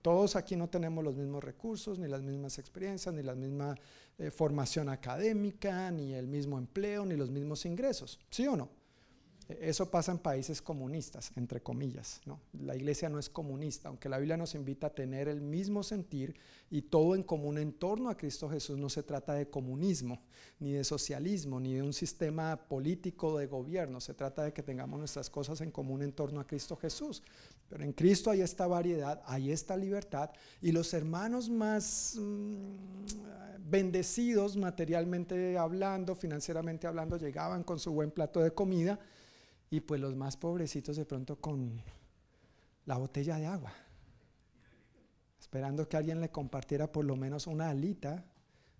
Todos aquí no tenemos los mismos recursos, ni las mismas experiencias, ni la misma eh, formación académica, ni el mismo empleo, ni los mismos ingresos, ¿sí o no? Eso pasa en países comunistas, entre comillas. La iglesia no es comunista, aunque la Biblia nos invita a tener el mismo sentir y todo en común en torno a Cristo Jesús. No se trata de comunismo, ni de socialismo, ni de un sistema político de gobierno. Se trata de que tengamos nuestras cosas en común en torno a Cristo Jesús. Pero en Cristo hay esta variedad, hay esta libertad y los hermanos más mm, bendecidos materialmente hablando, financieramente hablando, llegaban con su buen plato de comida y pues los más pobrecitos de pronto con la botella de agua, esperando que alguien le compartiera por lo menos una alita,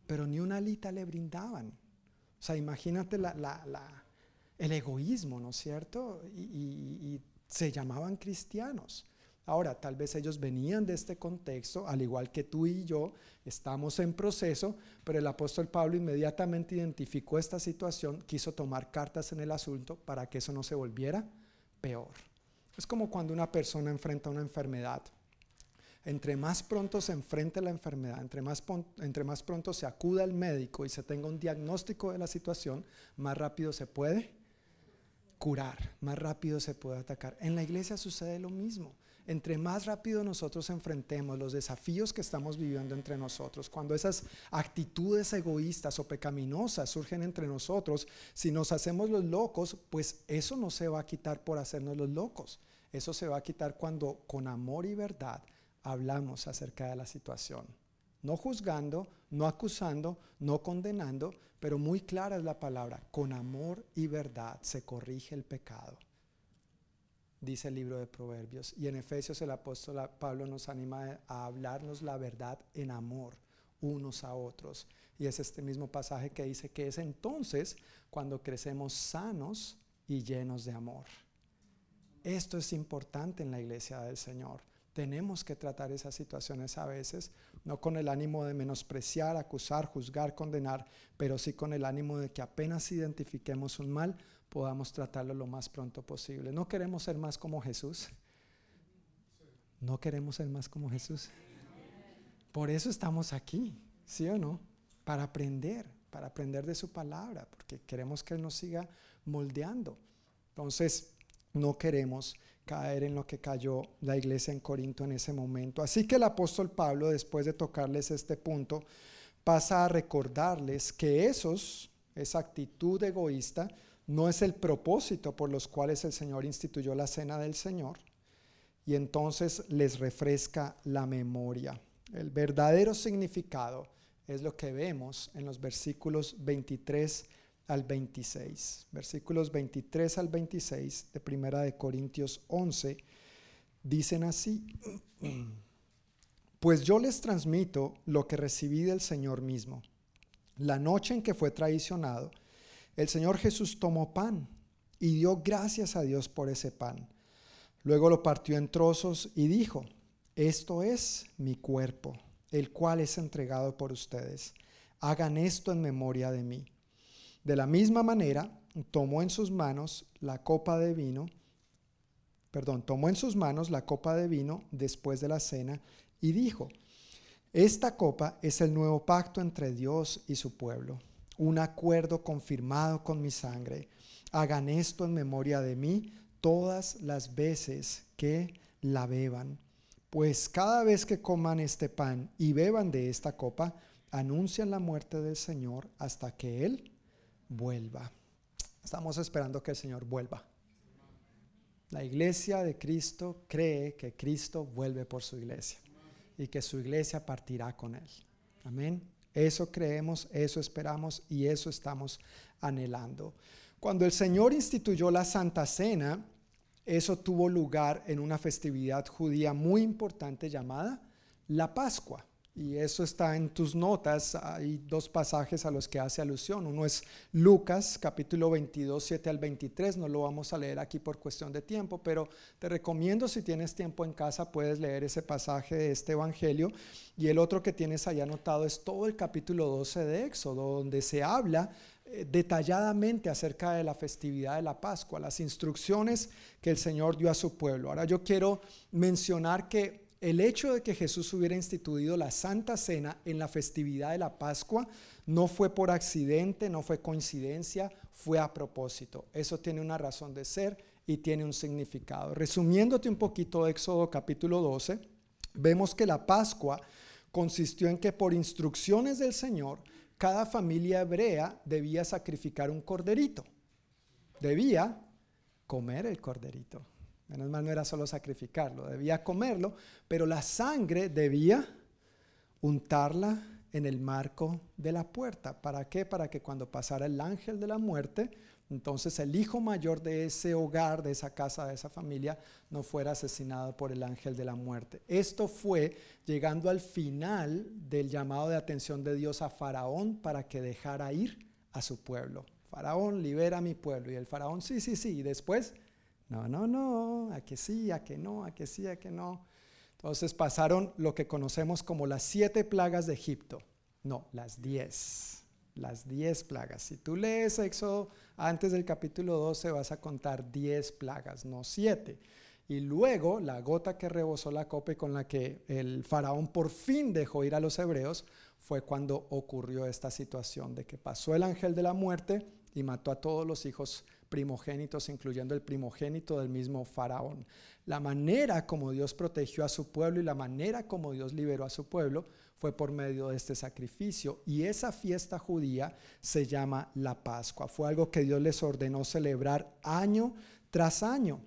pero ni una alita le brindaban. O sea, imagínate el egoísmo, ¿no es cierto? y se llamaban cristianos. Ahora, tal vez ellos venían de este contexto, al igual que tú y yo, estamos en proceso, pero el apóstol Pablo inmediatamente identificó esta situación, quiso tomar cartas en el asunto para que eso no se volviera peor. Es como cuando una persona enfrenta una enfermedad. Entre más pronto se enfrente la enfermedad, entre más, entre más pronto se acuda al médico y se tenga un diagnóstico de la situación, más rápido se puede curar, más rápido se puede atacar. En la iglesia sucede lo mismo. Entre más rápido nosotros enfrentemos los desafíos que estamos viviendo entre nosotros, cuando esas actitudes egoístas o pecaminosas surgen entre nosotros, si nos hacemos los locos, pues eso no se va a quitar por hacernos los locos. Eso se va a quitar cuando con amor y verdad hablamos acerca de la situación. No juzgando, no acusando, no condenando, pero muy clara es la palabra. Con amor y verdad se corrige el pecado, dice el libro de Proverbios. Y en Efesios el apóstol Pablo nos anima a hablarnos la verdad en amor unos a otros. Y es este mismo pasaje que dice que es entonces cuando crecemos sanos y llenos de amor. Esto es importante en la iglesia del Señor. Tenemos que tratar esas situaciones a veces, no con el ánimo de menospreciar, acusar, juzgar, condenar, pero sí con el ánimo de que apenas identifiquemos un mal, podamos tratarlo lo más pronto posible. No queremos ser más como Jesús. No queremos ser más como Jesús. Por eso estamos aquí, ¿sí o no? Para aprender, para aprender de su palabra, porque queremos que Él nos siga moldeando. Entonces, no queremos caer en lo que cayó la iglesia en Corinto en ese momento. Así que el apóstol Pablo, después de tocarles este punto, pasa a recordarles que esos, esa actitud egoísta, no es el propósito por los cuales el Señor instituyó la cena del Señor. Y entonces les refresca la memoria. El verdadero significado es lo que vemos en los versículos 23 al 26. Versículos 23 al 26 de Primera de Corintios 11 dicen así: Pues yo les transmito lo que recibí del Señor mismo. La noche en que fue traicionado, el Señor Jesús tomó pan y dio gracias a Dios por ese pan. Luego lo partió en trozos y dijo, esto es mi cuerpo, el cual es entregado por ustedes. Hagan esto en memoria de mí. De la misma manera, tomó en sus manos la copa de vino, perdón, tomó en sus manos la copa de vino después de la cena y dijo, esta copa es el nuevo pacto entre Dios y su pueblo, un acuerdo confirmado con mi sangre. Hagan esto en memoria de mí todas las veces que la beban, pues cada vez que coman este pan y beban de esta copa, anuncian la muerte del Señor hasta que Él vuelva. Estamos esperando que el Señor vuelva. La iglesia de Cristo cree que Cristo vuelve por su iglesia y que su iglesia partirá con él. Amén. Eso creemos, eso esperamos y eso estamos anhelando. Cuando el Señor instituyó la Santa Cena, eso tuvo lugar en una festividad judía muy importante llamada la Pascua. Y eso está en tus notas. Hay dos pasajes a los que hace alusión. Uno es Lucas, capítulo 22, 7 al 23. No lo vamos a leer aquí por cuestión de tiempo, pero te recomiendo si tienes tiempo en casa, puedes leer ese pasaje de este Evangelio. Y el otro que tienes ahí anotado es todo el capítulo 12 de Éxodo, donde se habla eh, detalladamente acerca de la festividad de la Pascua, las instrucciones que el Señor dio a su pueblo. Ahora yo quiero mencionar que el hecho de que Jesús hubiera instituido la Santa Cena en la festividad de la Pascua no fue por accidente, no fue coincidencia, fue a propósito. Eso tiene una razón de ser y tiene un significado. Resumiéndote un poquito Éxodo capítulo 12, vemos que la Pascua consistió en que por instrucciones del Señor, cada familia hebrea debía sacrificar un corderito. Debía comer el corderito. Menos mal no era solo sacrificarlo, debía comerlo, pero la sangre debía untarla en el marco de la puerta. ¿Para qué? Para que cuando pasara el ángel de la muerte, entonces el hijo mayor de ese hogar, de esa casa, de esa familia, no fuera asesinado por el ángel de la muerte. Esto fue llegando al final del llamado de atención de Dios a Faraón para que dejara ir a su pueblo. Faraón, libera a mi pueblo. Y el faraón, sí, sí, sí. Y después no, no, no, a que sí, a que no, a que sí, a que no. Entonces pasaron lo que conocemos como las siete plagas de Egipto. No, las diez. Las diez plagas. Si tú lees Éxodo antes del capítulo 12 vas a contar diez plagas, no siete. Y luego la gota que rebosó la copa y con la que el faraón por fin dejó ir a los hebreos fue cuando ocurrió esta situación de que pasó el ángel de la muerte y mató a todos los hijos primogénitos, incluyendo el primogénito del mismo faraón. La manera como Dios protegió a su pueblo y la manera como Dios liberó a su pueblo fue por medio de este sacrificio. Y esa fiesta judía se llama la Pascua. Fue algo que Dios les ordenó celebrar año tras año.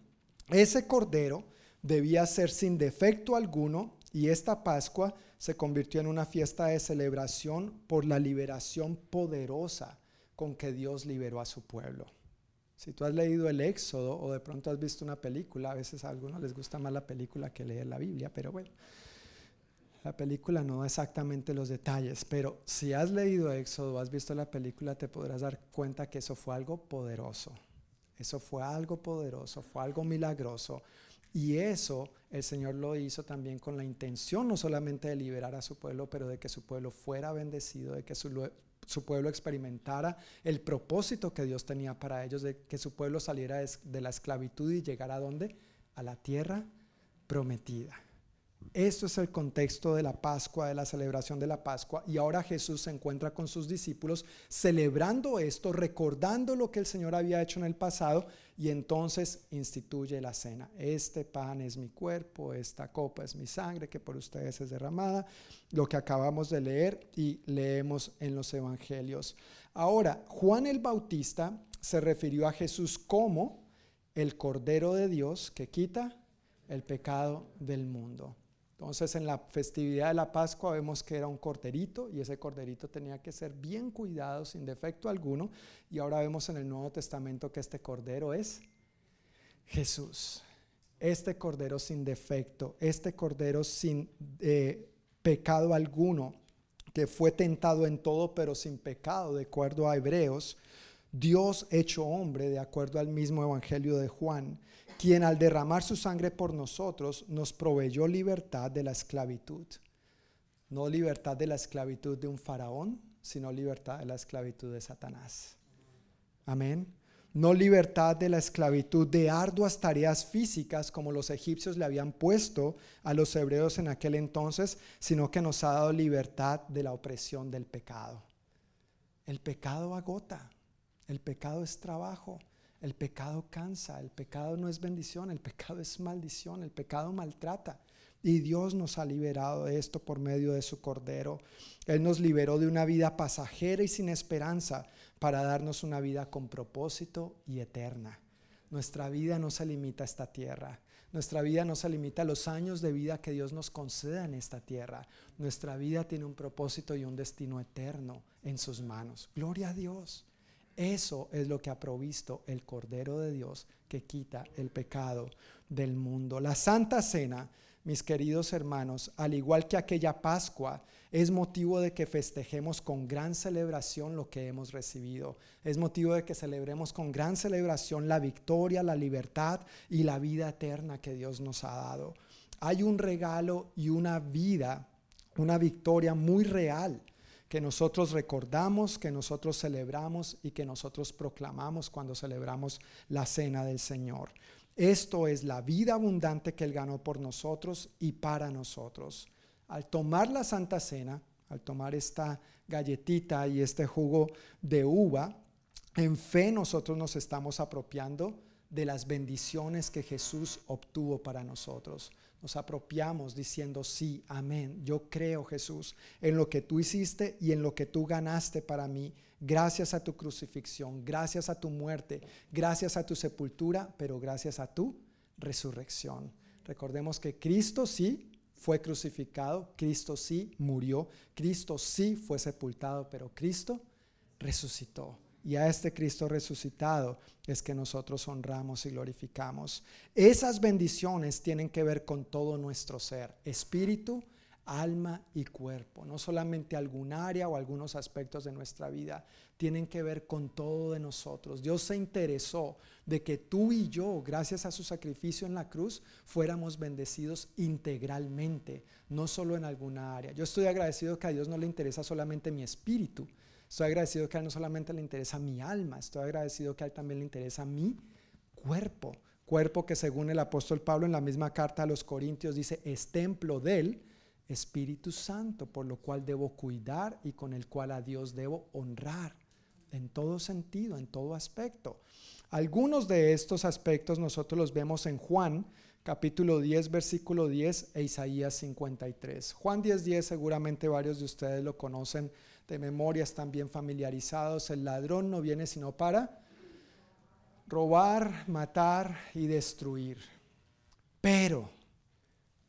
Ese cordero debía ser sin defecto alguno y esta Pascua se convirtió en una fiesta de celebración por la liberación poderosa con que Dios liberó a su pueblo. Si tú has leído el Éxodo o de pronto has visto una película, a veces a algunos les gusta más la película que leer la Biblia, pero bueno, la película no da exactamente los detalles, pero si has leído Éxodo o has visto la película, te podrás dar cuenta que eso fue algo poderoso. Eso fue algo poderoso, fue algo milagroso. Y eso el Señor lo hizo también con la intención no solamente de liberar a su pueblo, pero de que su pueblo fuera bendecido, de que su, su pueblo experimentara el propósito que Dios tenía para ellos, de que su pueblo saliera de la esclavitud y llegara a dónde? A la tierra prometida. Esto es el contexto de la Pascua, de la celebración de la Pascua. Y ahora Jesús se encuentra con sus discípulos celebrando esto, recordando lo que el Señor había hecho en el pasado y entonces instituye la cena. Este pan es mi cuerpo, esta copa es mi sangre que por ustedes es derramada. Lo que acabamos de leer y leemos en los evangelios. Ahora, Juan el Bautista se refirió a Jesús como el Cordero de Dios que quita el pecado del mundo. Entonces en la festividad de la Pascua vemos que era un corderito y ese corderito tenía que ser bien cuidado, sin defecto alguno. Y ahora vemos en el Nuevo Testamento que este cordero es Jesús. Este cordero sin defecto, este cordero sin eh, pecado alguno, que fue tentado en todo pero sin pecado, de acuerdo a Hebreos, Dios hecho hombre, de acuerdo al mismo Evangelio de Juan, quien al derramar su sangre por nosotros nos proveyó libertad de la esclavitud. No libertad de la esclavitud de un faraón, sino libertad de la esclavitud de Satanás. Amén. No libertad de la esclavitud de arduas tareas físicas como los egipcios le habían puesto a los hebreos en aquel entonces, sino que nos ha dado libertad de la opresión del pecado. El pecado agota, el pecado es trabajo, el pecado cansa, el pecado no es bendición, el pecado es maldición, el pecado maltrata. Y Dios nos ha liberado de esto por medio de su Cordero. Él nos liberó de una vida pasajera y sin esperanza para darnos una vida con propósito y eterna. Nuestra vida no se limita a esta tierra. Nuestra vida no se limita a los años de vida que Dios nos conceda en esta tierra. Nuestra vida tiene un propósito y un destino eterno en sus manos. Gloria a Dios. Eso es lo que ha provisto el Cordero de Dios que quita el pecado del mundo. La Santa Cena, mis queridos hermanos, al igual que aquella Pascua, es motivo de que festejemos con gran celebración lo que hemos recibido. Es motivo de que celebremos con gran celebración la victoria, la libertad y la vida eterna que Dios nos ha dado. Hay un regalo y una vida, una victoria muy real que nosotros recordamos, que nosotros celebramos y que nosotros proclamamos cuando celebramos la cena del Señor. Esto es la vida abundante que Él ganó por nosotros y para nosotros. Al tomar la Santa Cena, al tomar esta galletita y este jugo de uva, en fe nosotros nos estamos apropiando de las bendiciones que Jesús obtuvo para nosotros nos apropiamos diciendo, sí, amén, yo creo Jesús en lo que tú hiciste y en lo que tú ganaste para mí, gracias a tu crucifixión, gracias a tu muerte, gracias a tu sepultura, pero gracias a tu resurrección. Recordemos que Cristo sí fue crucificado, Cristo sí murió, Cristo sí fue sepultado, pero Cristo resucitó y a este Cristo resucitado es que nosotros honramos y glorificamos. Esas bendiciones tienen que ver con todo nuestro ser, espíritu, alma y cuerpo. No solamente algún área o algunos aspectos de nuestra vida, tienen que ver con todo de nosotros. Dios se interesó de que tú y yo, gracias a su sacrificio en la cruz, fuéramos bendecidos integralmente, no solo en alguna área. Yo estoy agradecido que a Dios no le interesa solamente mi espíritu, Estoy agradecido que a Él no solamente le interesa mi alma, estoy agradecido que a Él también le interesa mi cuerpo. cuerpo que según el apóstol Pablo en la misma carta a los Corintios dice es templo del Espíritu Santo, por lo cual debo cuidar y con el cual a Dios debo honrar en todo sentido, en todo aspecto. Algunos de estos aspectos nosotros los vemos en Juan capítulo 10, versículo 10 e Isaías 53. Juan 10, 10 seguramente varios de ustedes lo conocen de memoria, están bien familiarizados. El ladrón no viene sino para robar, matar y destruir. Pero,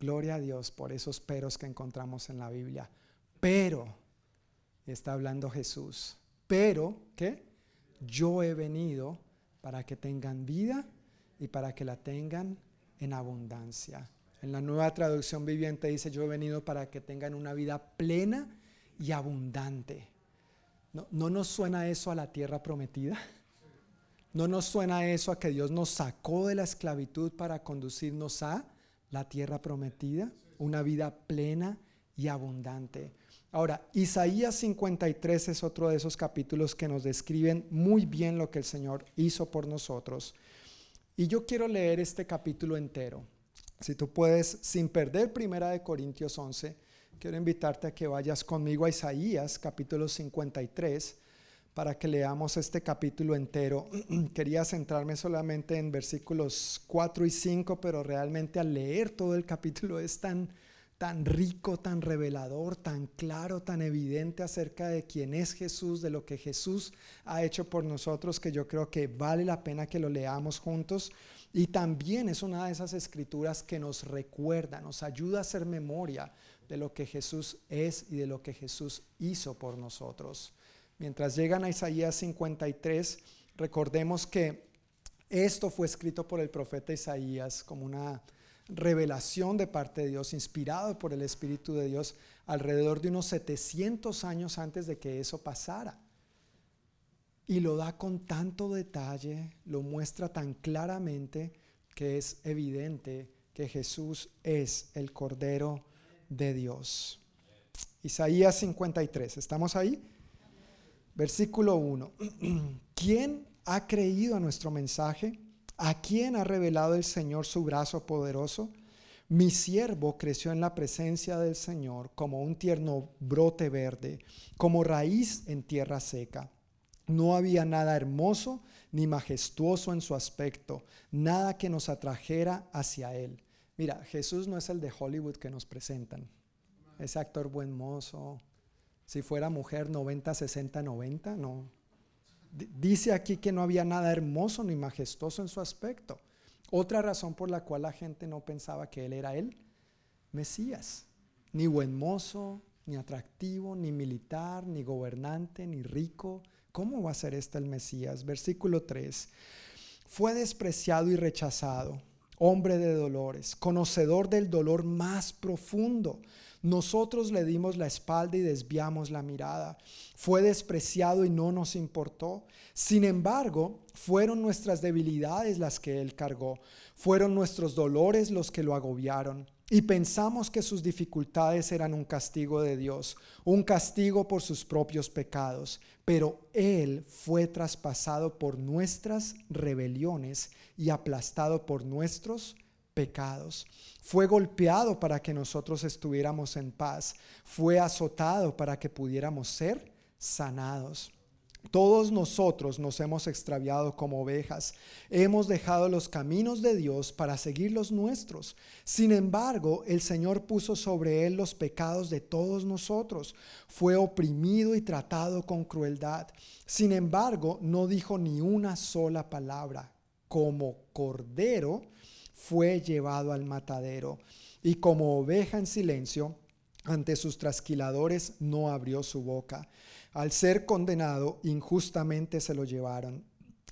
gloria a Dios por esos peros que encontramos en la Biblia. Pero, está hablando Jesús, pero, ¿qué? Yo he venido para que tengan vida y para que la tengan en abundancia. En la nueva traducción viviente dice, yo he venido para que tengan una vida plena y abundante. ¿No, ¿No, nos suena eso a la tierra prometida? ¿No nos suena eso a que Dios nos sacó de la esclavitud para conducirnos a la tierra prometida? Una vida plena y abundante. Ahora, Isaías 53 es otro de esos capítulos que nos describen muy bien lo que el Señor hizo por nosotros. Y yo quiero leer este capítulo entero. Si tú puedes, sin perder Primera de Corintios 11, quiero invitarte a que vayas conmigo a Isaías capítulo 53 para que leamos este capítulo entero. Quería centrarme solamente en versículos 4 y 5, pero realmente al leer todo el capítulo es tan tan rico, tan revelador, tan claro, tan evidente acerca de quién es Jesús, de lo que Jesús ha hecho por nosotros, que yo creo que vale la pena que lo leamos juntos. Y también es una de esas escrituras que nos recuerda, nos ayuda a hacer memoria de lo que Jesús es y de lo que Jesús hizo por nosotros. Mientras llegan a Isaías 53, recordemos que esto fue escrito por el profeta Isaías como una revelación de parte de Dios, inspirado por el Espíritu de Dios, alrededor de unos 700 años antes de que eso pasara. Y lo da con tanto detalle, lo muestra tan claramente que es evidente que Jesús es el Cordero de Dios. Isaías 53, ¿estamos ahí? Versículo 1. ¿Quién ha creído a nuestro mensaje? ¿A quién ha revelado el Señor su brazo poderoso? Mi siervo creció en la presencia del Señor como un tierno brote verde, como raíz en tierra seca. No había nada hermoso ni majestuoso en su aspecto, nada que nos atrajera hacia él. Mira, Jesús no es el de Hollywood que nos presentan. Ese actor buen mozo. Si fuera mujer 90, 60, 90, no. Dice aquí que no había nada hermoso ni majestuoso en su aspecto. Otra razón por la cual la gente no pensaba que él era él, Mesías. Ni buen mozo, ni atractivo, ni militar, ni gobernante, ni rico. ¿Cómo va a ser este el Mesías? Versículo 3. Fue despreciado y rechazado, hombre de dolores, conocedor del dolor más profundo nosotros le dimos la espalda y desviamos la mirada. Fue despreciado y no nos importó. Sin embargo, fueron nuestras debilidades las que Él cargó. Fueron nuestros dolores los que lo agobiaron. Y pensamos que sus dificultades eran un castigo de Dios, un castigo por sus propios pecados. Pero Él fue traspasado por nuestras rebeliones y aplastado por nuestros pecados. Fue golpeado para que nosotros estuviéramos en paz. Fue azotado para que pudiéramos ser sanados. Todos nosotros nos hemos extraviado como ovejas. Hemos dejado los caminos de Dios para seguir los nuestros. Sin embargo, el Señor puso sobre él los pecados de todos nosotros. Fue oprimido y tratado con crueldad. Sin embargo, no dijo ni una sola palabra. Como cordero, fue llevado al matadero y como oveja en silencio ante sus trasquiladores no abrió su boca. Al ser condenado, injustamente se lo llevaron.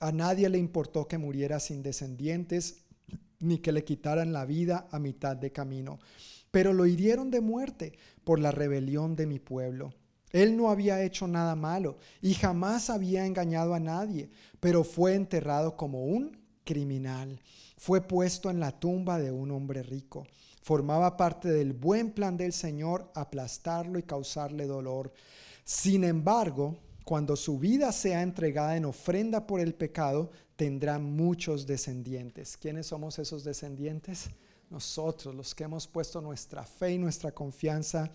A nadie le importó que muriera sin descendientes, ni que le quitaran la vida a mitad de camino. Pero lo hirieron de muerte por la rebelión de mi pueblo. Él no había hecho nada malo y jamás había engañado a nadie, pero fue enterrado como un criminal fue puesto en la tumba de un hombre rico. Formaba parte del buen plan del Señor aplastarlo y causarle dolor. Sin embargo, cuando su vida sea entregada en ofrenda por el pecado, tendrá muchos descendientes. ¿Quiénes somos esos descendientes? Nosotros, los que hemos puesto nuestra fe y nuestra confianza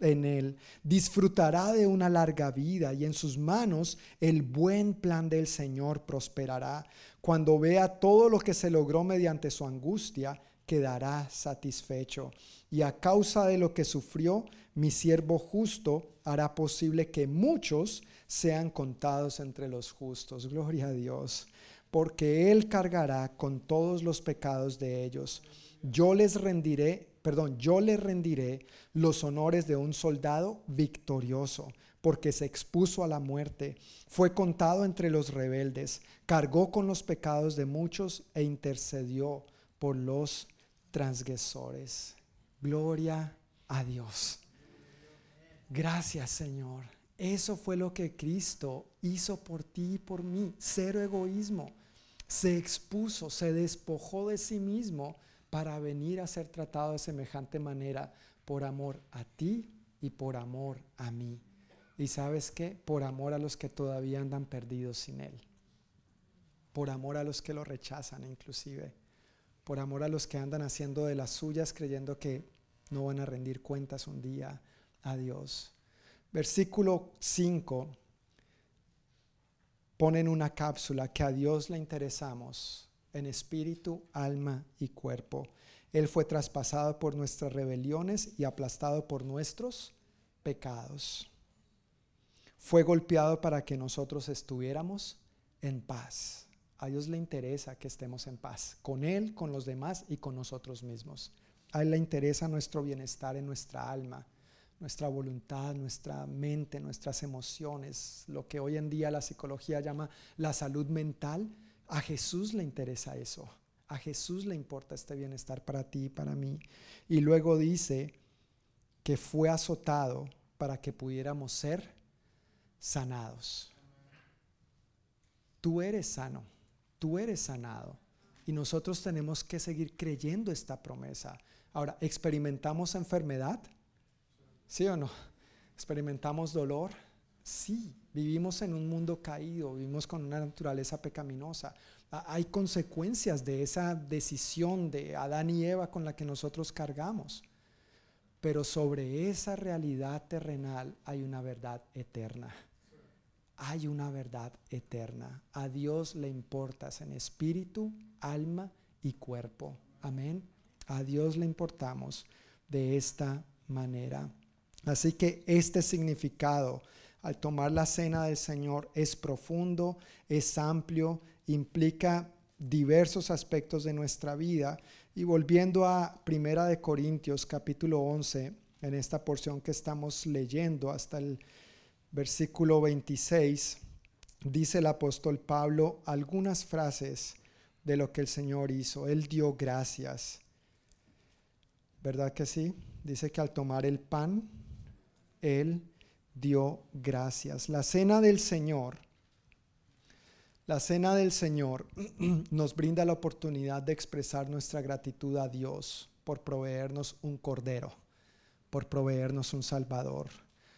en Él. Disfrutará de una larga vida y en sus manos el buen plan del Señor prosperará. Cuando vea todo lo que se logró mediante su angustia, quedará satisfecho. Y a causa de lo que sufrió, mi siervo justo hará posible que muchos sean contados entre los justos. Gloria a Dios. Porque Él cargará con todos los pecados de ellos. Yo les rendiré perdón, yo le rendiré los honores de un soldado victorioso, porque se expuso a la muerte, fue contado entre los rebeldes, cargó con los pecados de muchos e intercedió por los transgresores. Gloria a Dios. Gracias Señor. Eso fue lo que Cristo hizo por ti y por mí. Cero egoísmo. Se expuso, se despojó de sí mismo para venir a ser tratado de semejante manera por amor a ti y por amor a mí. Y sabes qué? Por amor a los que todavía andan perdidos sin Él. Por amor a los que lo rechazan inclusive. Por amor a los que andan haciendo de las suyas creyendo que no van a rendir cuentas un día a Dios. Versículo 5 pone en una cápsula que a Dios le interesamos en espíritu, alma y cuerpo. Él fue traspasado por nuestras rebeliones y aplastado por nuestros pecados. Fue golpeado para que nosotros estuviéramos en paz. A Dios le interesa que estemos en paz, con Él, con los demás y con nosotros mismos. A Él le interesa nuestro bienestar en nuestra alma, nuestra voluntad, nuestra mente, nuestras emociones, lo que hoy en día la psicología llama la salud mental a Jesús le interesa eso. A Jesús le importa este bienestar para ti y para mí. Y luego dice que fue azotado para que pudiéramos ser sanados. Tú eres sano, tú eres sanado. Y nosotros tenemos que seguir creyendo esta promesa. Ahora, ¿experimentamos enfermedad? ¿Sí o no? ¿Experimentamos dolor? Sí, vivimos en un mundo caído, vivimos con una naturaleza pecaminosa. Hay consecuencias de esa decisión de Adán y Eva con la que nosotros cargamos. Pero sobre esa realidad terrenal hay una verdad eterna. Hay una verdad eterna. A Dios le importas en espíritu, alma y cuerpo. Amén. A Dios le importamos de esta manera. Así que este significado al tomar la cena del Señor es profundo, es amplio, implica diversos aspectos de nuestra vida. Y volviendo a Primera de Corintios capítulo 11, en esta porción que estamos leyendo hasta el versículo 26, dice el apóstol Pablo algunas frases de lo que el Señor hizo. Él dio gracias. ¿Verdad que sí? Dice que al tomar el pan, Él dio gracias. La cena del Señor, la cena del Señor nos brinda la oportunidad de expresar nuestra gratitud a Dios por proveernos un cordero, por proveernos un Salvador,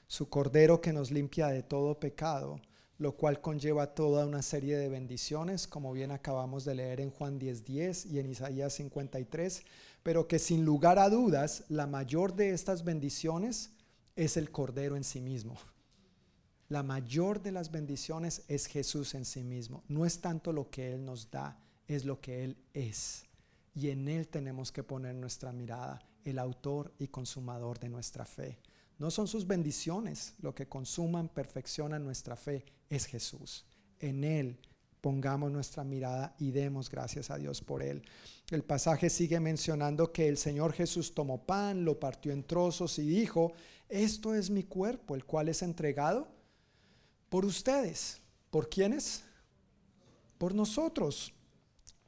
su cordero que nos limpia de todo pecado, lo cual conlleva toda una serie de bendiciones, como bien acabamos de leer en Juan 10:10 y en Isaías 53, pero que sin lugar a dudas, la mayor de estas bendiciones es el Cordero en sí mismo. La mayor de las bendiciones es Jesús en sí mismo. No es tanto lo que Él nos da, es lo que Él es. Y en Él tenemos que poner nuestra mirada, el autor y consumador de nuestra fe. No son sus bendiciones lo que consuman, perfeccionan nuestra fe, es Jesús. En Él pongamos nuestra mirada y demos gracias a Dios por Él. El pasaje sigue mencionando que el Señor Jesús tomó pan, lo partió en trozos y dijo, esto es mi cuerpo, el cual es entregado por ustedes. ¿Por quiénes? Por nosotros.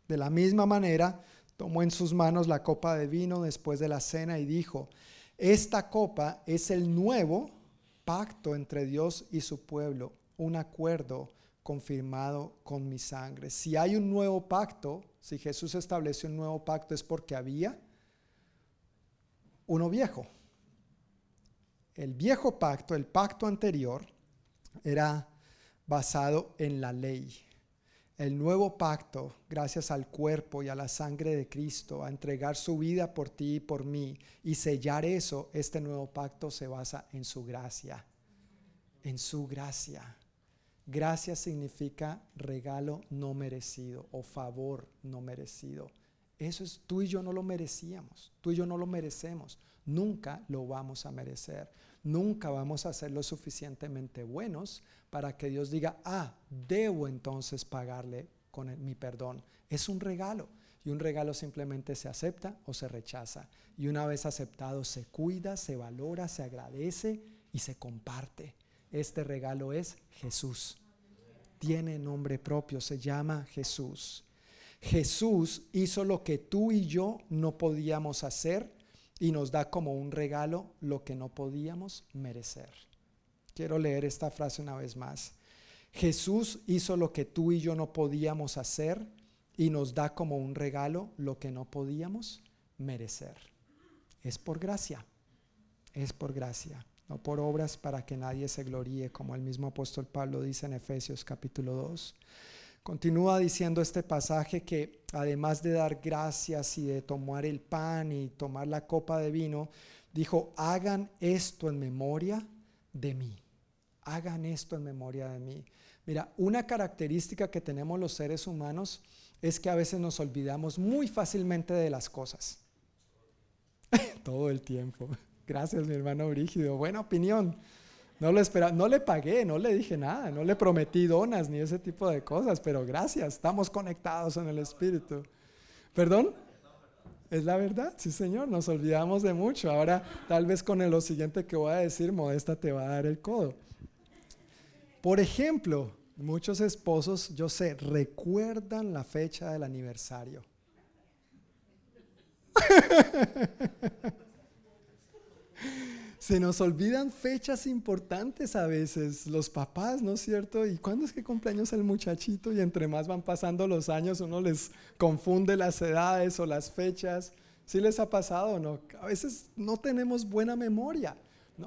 De la misma manera, tomó en sus manos la copa de vino después de la cena y dijo, esta copa es el nuevo pacto entre Dios y su pueblo, un acuerdo confirmado con mi sangre. Si hay un nuevo pacto, si Jesús estableció un nuevo pacto es porque había uno viejo el viejo pacto, el pacto anterior, era basado en la ley. El nuevo pacto, gracias al cuerpo y a la sangre de Cristo, a entregar su vida por ti y por mí, y sellar eso, este nuevo pacto se basa en su gracia. En su gracia. Gracia significa regalo no merecido o favor no merecido. Eso es, tú y yo no lo merecíamos, tú y yo no lo merecemos, nunca lo vamos a merecer, nunca vamos a ser lo suficientemente buenos para que Dios diga, ah, debo entonces pagarle con mi perdón. Es un regalo y un regalo simplemente se acepta o se rechaza. Y una vez aceptado se cuida, se valora, se agradece y se comparte. Este regalo es Jesús. Tiene nombre propio, se llama Jesús. Jesús hizo lo que tú y yo no podíamos hacer y nos da como un regalo lo que no podíamos merecer. Quiero leer esta frase una vez más. Jesús hizo lo que tú y yo no podíamos hacer y nos da como un regalo lo que no podíamos merecer. Es por gracia, es por gracia, no por obras para que nadie se gloríe, como el mismo apóstol Pablo dice en Efesios capítulo 2. Continúa diciendo este pasaje que además de dar gracias y de tomar el pan y tomar la copa de vino, dijo, hagan esto en memoria de mí hagan esto en memoria de mí. Mira, una característica que tenemos los seres humanos es que a veces nos olvidamos muy fácilmente de las cosas. Todo el tiempo. Gracias, mi hermano Brígido. Buena opinión. No lo espera, no le pagué, no le dije nada, no le prometí donas ni ese tipo de cosas, pero gracias, estamos conectados en el Espíritu. ¿Perdón? Es la verdad, sí Señor, nos olvidamos de mucho. Ahora tal vez con lo siguiente que voy a decir, Modesta te va a dar el codo. Por ejemplo, muchos esposos, yo sé, recuerdan la fecha del aniversario. Se nos olvidan fechas importantes a veces, los papás, ¿no es cierto? ¿Y cuándo es que cumpleaños el muchachito? Y entre más van pasando los años, uno les confunde las edades o las fechas. ¿Sí les ha pasado o no? A veces no tenemos buena memoria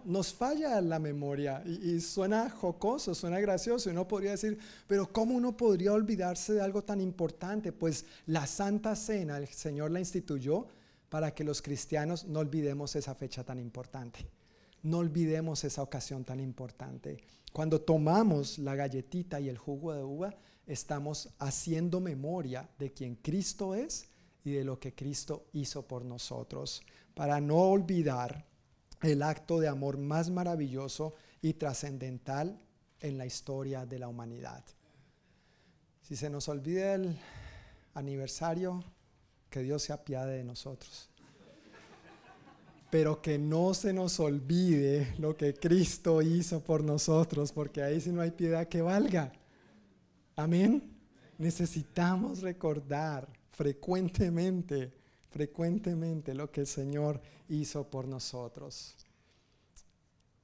nos falla la memoria y, suena jocoso, suena gracioso y uno podría decir, pero ¿cómo uno podría olvidarse de algo tan importante? Pues la Santa Cena, el Señor la instituyó para que los cristianos no olvidemos esa fecha tan importante, no olvidemos esa ocasión tan importante. Cuando tomamos la galletita y el jugo de uva, estamos haciendo memoria de quien Cristo es y de lo que Cristo hizo por nosotros, para no olvidar el acto de amor más maravilloso y trascendental en la historia de la humanidad. Si se nos olvida el aniversario, que Dios se apiade de nosotros. Pero que no se nos olvide lo que Cristo hizo por nosotros, porque ahí si no hay piedad que valga. Amén. Necesitamos recordar frecuentemente frecuentemente lo que el Señor hizo por nosotros.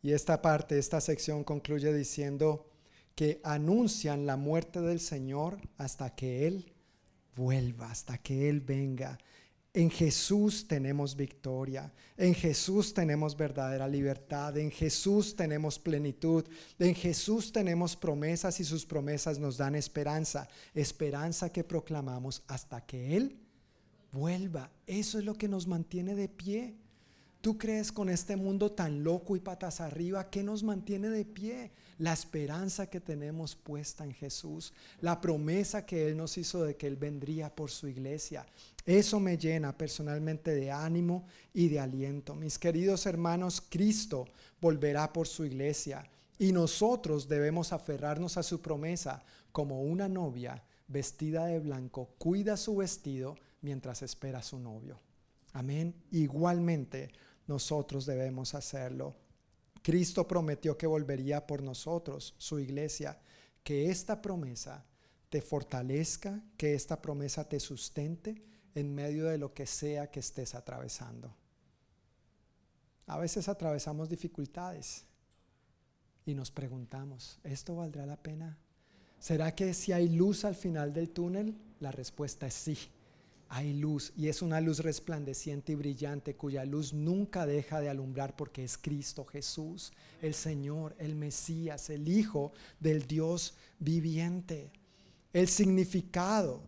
Y esta parte, esta sección concluye diciendo que anuncian la muerte del Señor hasta que Él vuelva, hasta que Él venga. En Jesús tenemos victoria, en Jesús tenemos verdadera libertad, en Jesús tenemos plenitud, en Jesús tenemos promesas y sus promesas nos dan esperanza, esperanza que proclamamos hasta que Él vuelva. Eso es lo que nos mantiene de pie. ¿Tú crees con este mundo tan loco y patas arriba qué nos mantiene de pie? La esperanza que tenemos puesta en Jesús, la promesa que Él nos hizo de que Él vendría por su iglesia. Eso me llena personalmente de ánimo y de aliento. Mis queridos hermanos, Cristo volverá por su iglesia y nosotros debemos aferrarnos a su promesa como una novia vestida de blanco cuida su vestido mientras espera a su novio. Amén. Igualmente nosotros debemos hacerlo. Cristo prometió que volvería por nosotros, su iglesia, que esta promesa te fortalezca, que esta promesa te sustente en medio de lo que sea que estés atravesando. A veces atravesamos dificultades y nos preguntamos, ¿esto valdrá la pena? ¿Será que si hay luz al final del túnel? La respuesta es sí hay luz y es una luz resplandeciente y brillante cuya luz nunca deja de alumbrar porque es Cristo Jesús, el Señor, el Mesías, el Hijo del Dios viviente. El significado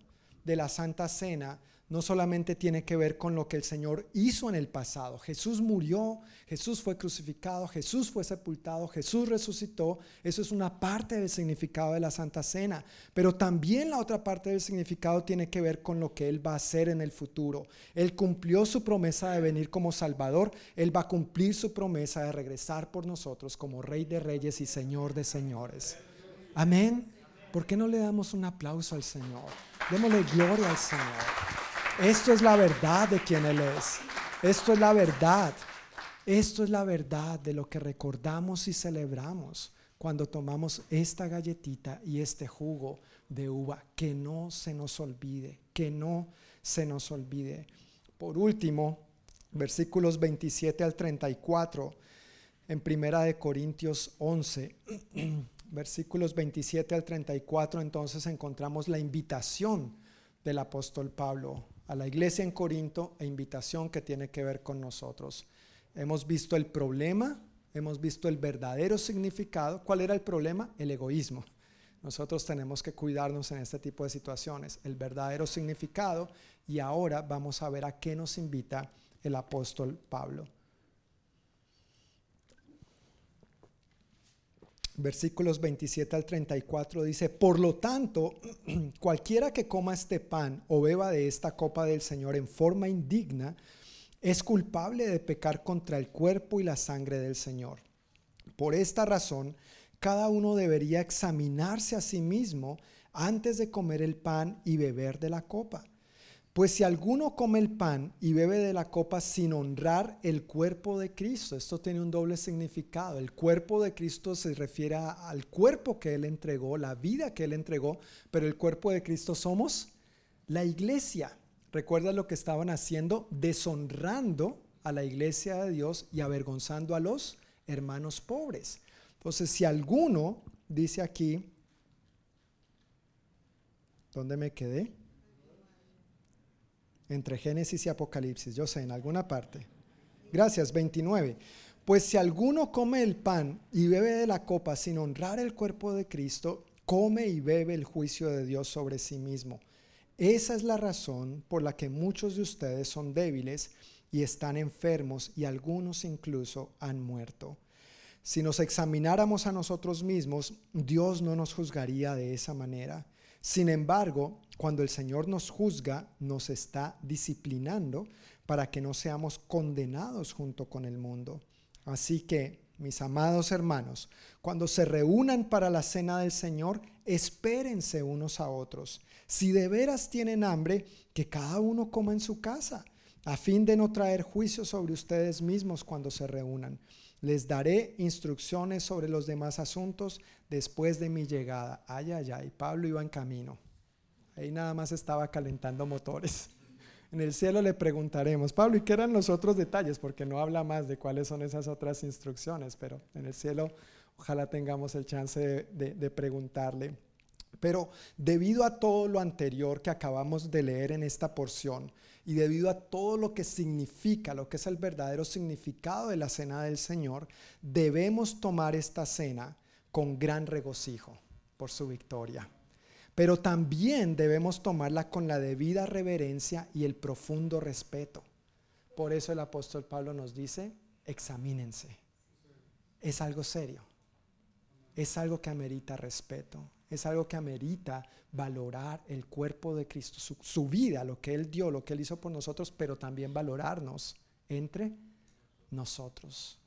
de la Santa Cena no solamente tiene que ver con lo que el Señor hizo en el pasado. Jesús murió, Jesús fue crucificado, Jesús fue sepultado, Jesús resucitó. Eso es una parte del significado de la Santa Cena. Pero también la otra parte del significado tiene que ver con lo que Él va a hacer en el futuro. Él cumplió su promesa de venir como Salvador. Él va a cumplir su promesa de regresar por nosotros como Rey de Reyes y Señor de Señores. Amén. ¿Por qué no le damos un aplauso al Señor? Démosle gloria al Señor. Esto es la verdad de quien Él es. Esto es la verdad. Esto es la verdad de lo que recordamos y celebramos cuando tomamos esta galletita y este jugo de uva. Que no se nos olvide, que no se nos olvide. Por último, versículos 27 al 34 en Primera de Corintios 11, versículos 27 al 34, entonces encontramos la invitación del apóstol Pablo a la iglesia en Corinto e invitación que tiene que ver con nosotros. Hemos visto el problema, hemos visto el verdadero significado. ¿Cuál era el problema? El egoísmo. Nosotros tenemos que cuidarnos en este tipo de situaciones, el verdadero significado y ahora vamos a ver a qué nos invita el apóstol Pablo. Versículos 27 al 34 dice, por lo tanto, cualquiera que coma este pan o beba de esta copa del Señor en forma indigna, es culpable de pecar contra el cuerpo y la sangre del Señor. Por esta razón, cada uno debería examinarse a sí mismo antes de comer el pan y beber de la copa. Pues si alguno come el pan y bebe de la copa sin honrar el cuerpo de Cristo, esto tiene un doble significado. El cuerpo de Cristo se refiere al cuerpo que Él entregó, la vida que Él entregó, pero el cuerpo de Cristo somos la iglesia. ¿Recuerda lo que estaban haciendo? Deshonrando a la iglesia de Dios y avergonzando a los hermanos pobres. Entonces, si alguno, dice aquí, ¿dónde me quedé? Entre Génesis y Apocalipsis, yo sé, en alguna parte. Gracias, 29. Pues si alguno come el pan y bebe de la copa sin honrar el cuerpo de Cristo, come y bebe el juicio de Dios sobre sí mismo. Esa es la razón por la que muchos de ustedes son débiles y están enfermos y algunos incluso han muerto. Si nos examináramos a nosotros mismos, Dios no nos juzgaría de esa manera. Sin embargo, cuando el Señor nos juzga, nos está disciplinando para que no seamos condenados junto con el mundo. Así que, mis amados hermanos, cuando se reúnan para la cena del Señor, espérense unos a otros. Si de veras tienen hambre, que cada uno coma en su casa, a fin de no traer juicio sobre ustedes mismos cuando se reúnan. Les daré instrucciones sobre los demás asuntos después de mi llegada. Ay, ay, ay, Pablo iba en camino. Ahí nada más estaba calentando motores. En el cielo le preguntaremos, Pablo, ¿y qué eran los otros detalles? Porque no habla más de cuáles son esas otras instrucciones, pero en el cielo ojalá tengamos el chance de, de preguntarle. Pero debido a todo lo anterior que acabamos de leer en esta porción y debido a todo lo que significa, lo que es el verdadero significado de la cena del Señor, debemos tomar esta cena con gran regocijo por su victoria pero también debemos tomarla con la debida reverencia y el profundo respeto. Por eso el apóstol Pablo nos dice, examínense. Es algo serio. Es algo que amerita respeto. Es algo que amerita valorar el cuerpo de Cristo, su, vida, lo que Él dio, lo que Él hizo por nosotros, pero también valorarnos entre nosotros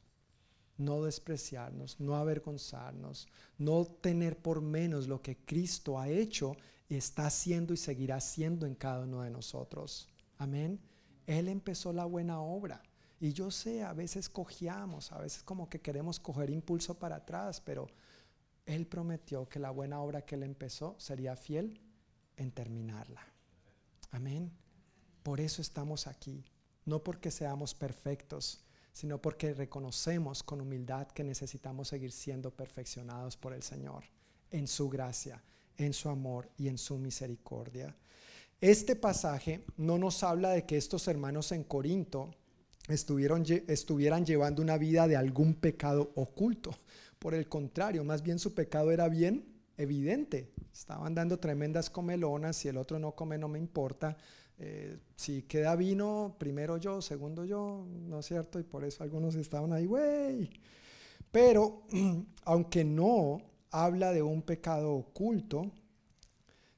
no despreciarnos, no avergonzarnos, no tener por menos lo que Cristo ha hecho, está haciendo y seguirá haciendo en cada uno de nosotros. Amén. Él empezó la buena obra. Y yo sé, a veces cojeamos, a veces como que queremos coger impulso para atrás, pero Él prometió que la buena obra que Él empezó sería fiel en terminarla. Amén. Por eso estamos aquí, no porque seamos perfectos, sino porque reconocemos con humildad que necesitamos seguir siendo perfeccionados por el Señor en su gracia, en su amor y en su misericordia. Este pasaje no nos habla de que estos hermanos en Corinto estuvieran llevando una vida de algún pecado oculto. Por el contrario, más bien su pecado era bien evidente. Estaban dando tremendas comelonas, si el otro no come no me importa. Eh, si queda vino, primero yo, segundo yo, ¿no es cierto? Y por eso algunos estaban ahí, güey. Pero aunque no habla de un pecado oculto,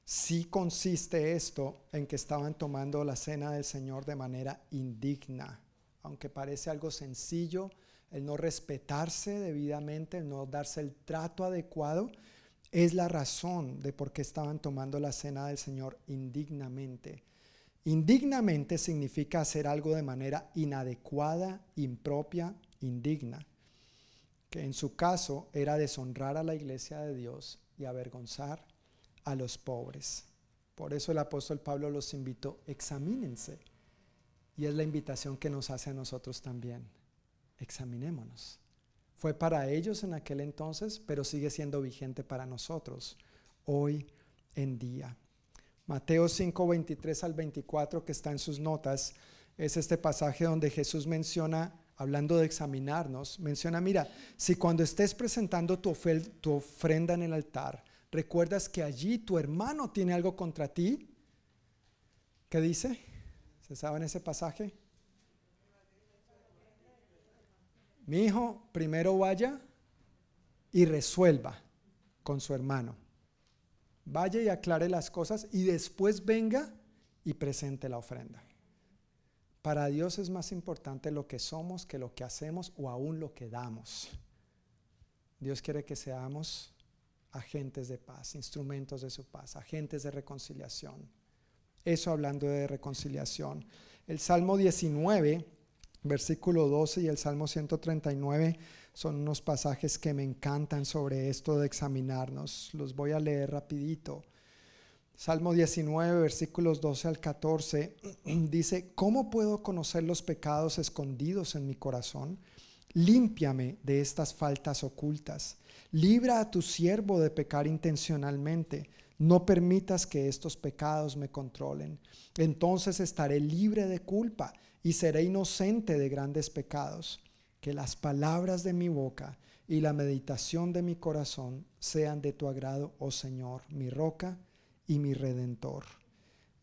sí consiste esto en que estaban tomando la cena del Señor de manera indigna. Aunque parece algo sencillo, el no respetarse debidamente, el no darse el trato adecuado, es la razón de por qué estaban tomando la cena del Señor indignamente. Indignamente significa hacer algo de manera inadecuada, impropia, indigna, que en su caso era deshonrar a la iglesia de Dios y avergonzar a los pobres. Por eso el apóstol Pablo los invitó, examínense. Y es la invitación que nos hace a nosotros también. Examinémonos. Fue para ellos en aquel entonces, pero sigue siendo vigente para nosotros hoy en día. Mateo 5, 23 al 24, que está en sus notas, es este pasaje donde Jesús menciona, hablando de examinarnos, menciona, mira, si cuando estés presentando tu, tu ofrenda en el altar, recuerdas que allí tu hermano tiene algo contra ti, ¿qué dice? ¿Se sabe en ese pasaje? Mi hijo primero vaya y resuelva con su hermano. Vaya y aclare las cosas y después venga y presente la ofrenda. Para Dios es más importante lo que somos que lo que hacemos o aún lo que damos. Dios quiere que seamos agentes de paz, instrumentos de su paz, agentes de reconciliación. Eso hablando de reconciliación. El Salmo 19 versículo 12 y el Salmo 139 son unos pasajes que me encantan sobre esto de examinarnos. Los voy a leer rapidito. Salmo 19, versículos 12 al 14, dice, ¿cómo puedo conocer los pecados escondidos en mi corazón? Límpiame de estas faltas ocultas. Libra a tu siervo de pecar intencionalmente. No permitas que estos pecados me controlen. Entonces estaré libre de culpa y seré inocente de grandes pecados. Que las palabras de mi boca y la meditación de mi corazón sean de tu agrado, oh Señor, mi roca y mi redentor.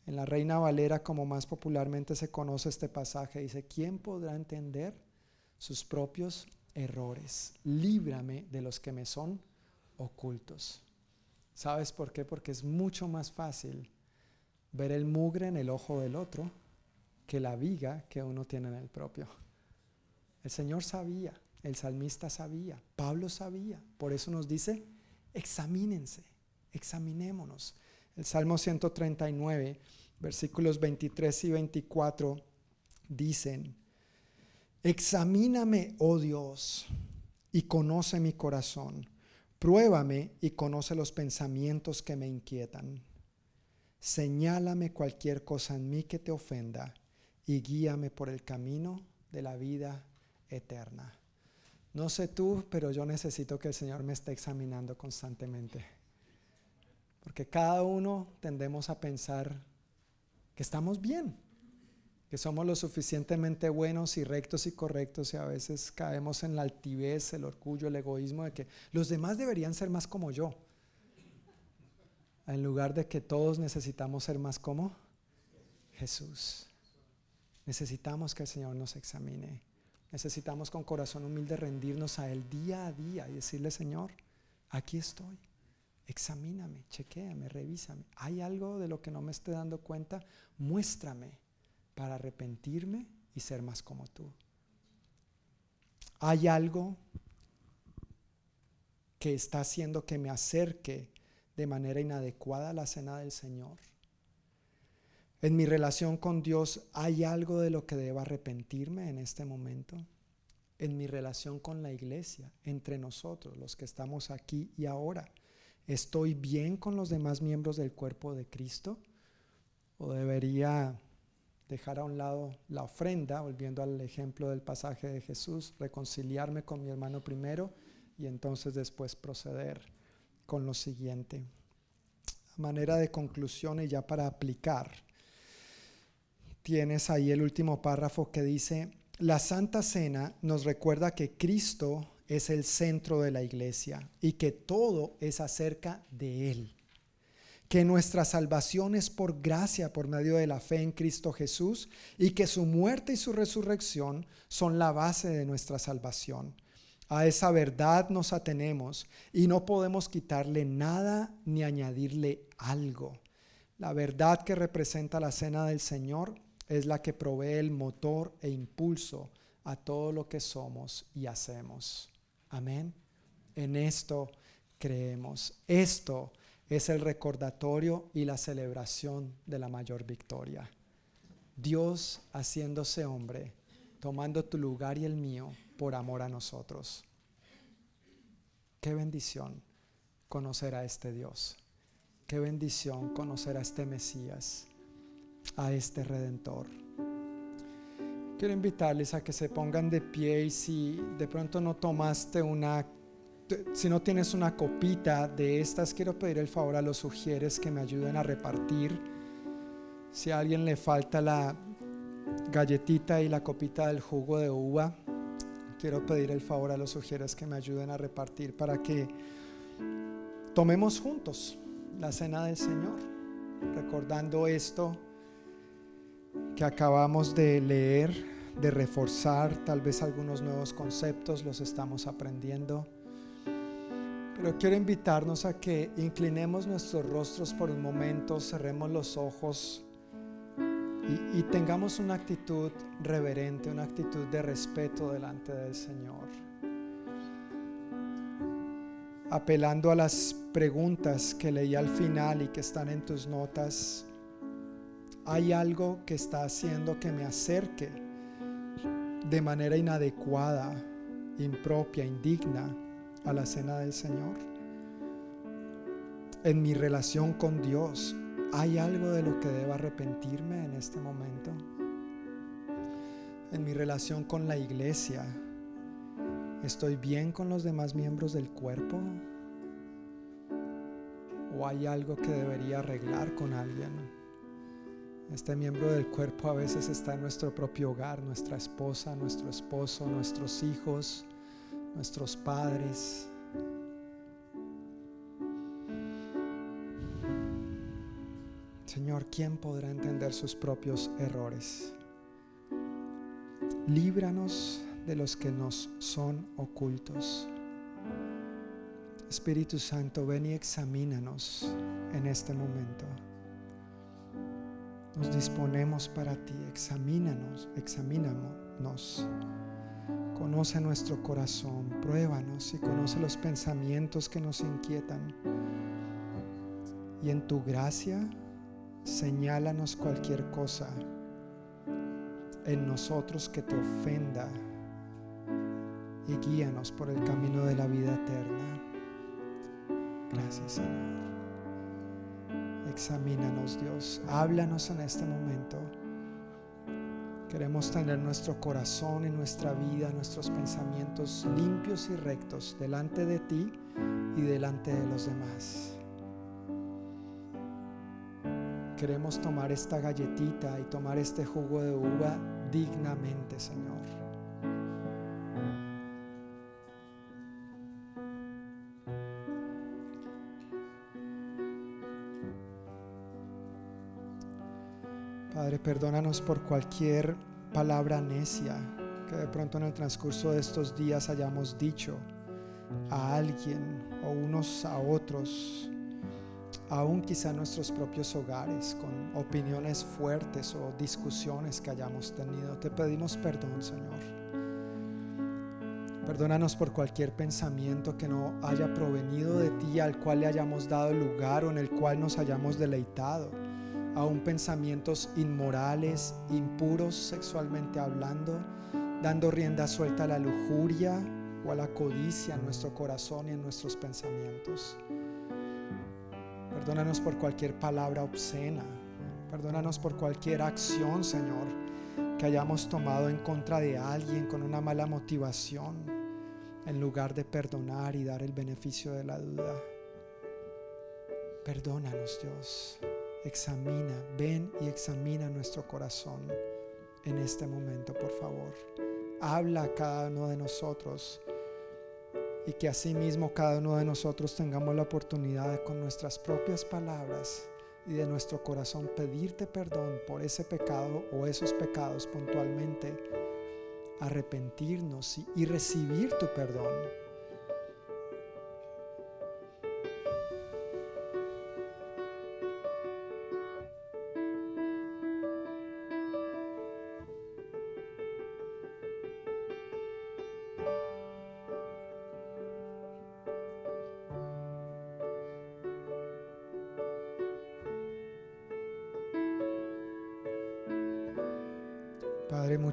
En la Reina Valera, como más popularmente se conoce este pasaje, dice, ¿quién podrá entender sus propios errores? Líbrame de los que me son ocultos. ¿Sabes por qué? Porque es mucho más fácil ver el mugre en el ojo del otro que la viga que uno tiene en el propio. El Señor sabía, el salmista sabía, Pablo sabía. Por eso nos dice, examínense, examinémonos. El Salmo 139, versículos 23 y 24 dicen, examíname, oh Dios, y conoce mi corazón. Pruébame y conoce los pensamientos que me inquietan. Señálame cualquier cosa en mí que te ofenda y guíame por el camino de la vida eterna. No sé tú, pero yo necesito que el Señor me esté examinando constantemente. Porque cada uno tendemos a pensar que estamos bien, que somos lo suficientemente buenos y rectos y correctos y a veces caemos en la altivez, el orgullo, el egoísmo de que los demás deberían ser más como yo. En lugar de que todos necesitamos ser más como Jesús. Necesitamos que el Señor nos examine. Necesitamos con corazón humilde rendirnos a Él día a día y decirle, Señor, aquí estoy. Examíname, chequéame, revísame. ¿Hay algo de lo que no me esté dando cuenta? Muéstrame para arrepentirme y ser más como tú. ¿Hay algo que está haciendo que me acerque de manera inadecuada a la cena del Señor? En mi relación con Dios, ¿hay algo de lo que deba arrepentirme en este momento? En mi relación con la iglesia, entre nosotros, los que estamos aquí y ahora, ¿estoy bien con los demás miembros del cuerpo de Cristo? ¿O debería dejar a un lado la ofrenda, volviendo al ejemplo del pasaje de Jesús, reconciliarme con mi hermano primero y entonces después proceder con lo siguiente? A manera de conclusión y ya para aplicar tienes ahí el último párrafo que dice, la Santa Cena nos recuerda que Cristo es el centro de la iglesia y que todo es acerca de Él. Que nuestra salvación es por gracia, por medio de la fe en Cristo Jesús y que su muerte y su resurrección son la base de nuestra salvación. A esa verdad nos atenemos y no podemos quitarle nada ni añadirle algo. La verdad que representa la cena del Señor es la que provee el motor e impulso a todo lo que somos y hacemos. Amén. En esto creemos. Esto es el recordatorio y la celebración de la mayor victoria. Dios haciéndose hombre, tomando tu lugar y el mío por amor a nosotros. Qué bendición conocer a este Dios. Qué bendición conocer a este Mesías, a este Redentor. Quiero invitarles a que se pongan de pie y si de pronto no tomaste una, si no tienes una copita de estas, quiero pedir el favor a los sugieres que me ayuden a repartir. Si a alguien le falta la galletita y la copita del jugo de uva, quiero pedir el favor a los sugieres que me ayuden a repartir para que tomemos juntos la cena del Señor, recordando esto que acabamos de leer, de reforzar, tal vez algunos nuevos conceptos los estamos aprendiendo. Pero quiero invitarnos a que inclinemos nuestros rostros por un momento, cerremos los ojos y, y, tengamos una actitud reverente, una actitud de respeto delante del Señor apelando a las preguntas que leí al final y que están en tus notas, ¿hay algo que está haciendo que me acerque de manera inadecuada, impropia, indigna a la cena del Señor? En mi relación con Dios, ¿hay algo de lo que deba arrepentirme en este momento? En mi relación con la iglesia, ¿Estoy bien con los demás miembros del cuerpo? ¿O hay algo que debería arreglar con alguien? Este miembro del cuerpo a veces está en nuestro propio hogar, nuestra esposa, nuestro esposo, nuestros hijos, nuestros padres. Señor, ¿quién podrá entender sus propios errores? Líbranos de los que nos son ocultos. Espíritu Santo, ven y examínanos en este momento. Nos disponemos para ti, examínanos, examínanos. Conoce nuestro corazón, pruébanos y conoce los pensamientos que nos inquietan. Y en tu gracia, señálanos cualquier cosa en nosotros que te ofenda y guíanos por el camino de la vida eterna. Gracias Señor. Examínanos Dios, háblanos en este momento. Queremos tener nuestro corazón y nuestra vida, nuestros pensamientos limpios y rectos delante de ti y delante de los demás. Queremos tomar esta galletita y tomar este jugo de uva dignamente, Señor. Perdónanos por cualquier palabra necia que de pronto en el transcurso de estos días hayamos dicho a alguien o unos a otros, aún quizá en nuestros propios hogares, con opiniones fuertes o discusiones que hayamos tenido. Te pedimos perdón, Señor. Perdónanos por cualquier pensamiento que no haya provenido de ti, al cual le hayamos dado lugar o en el cual nos hayamos deleitado aún pensamientos inmorales, impuros sexualmente hablando, dando rienda suelta a la lujuria o a la codicia en nuestro corazón y en nuestros pensamientos. Perdónanos por cualquier palabra obscena. Perdónanos por cualquier acción, Señor, que hayamos tomado en contra de alguien con una mala motivación, en lugar de perdonar y dar el beneficio de la duda. Perdónanos, Dios. Examina, ven y examina nuestro corazón en este momento, por favor. Habla a cada uno de nosotros y que asimismo cada uno de nosotros tengamos la oportunidad de con nuestras propias palabras y de nuestro corazón pedirte perdón por ese pecado o esos pecados puntualmente, arrepentirnos y, recibir tu perdón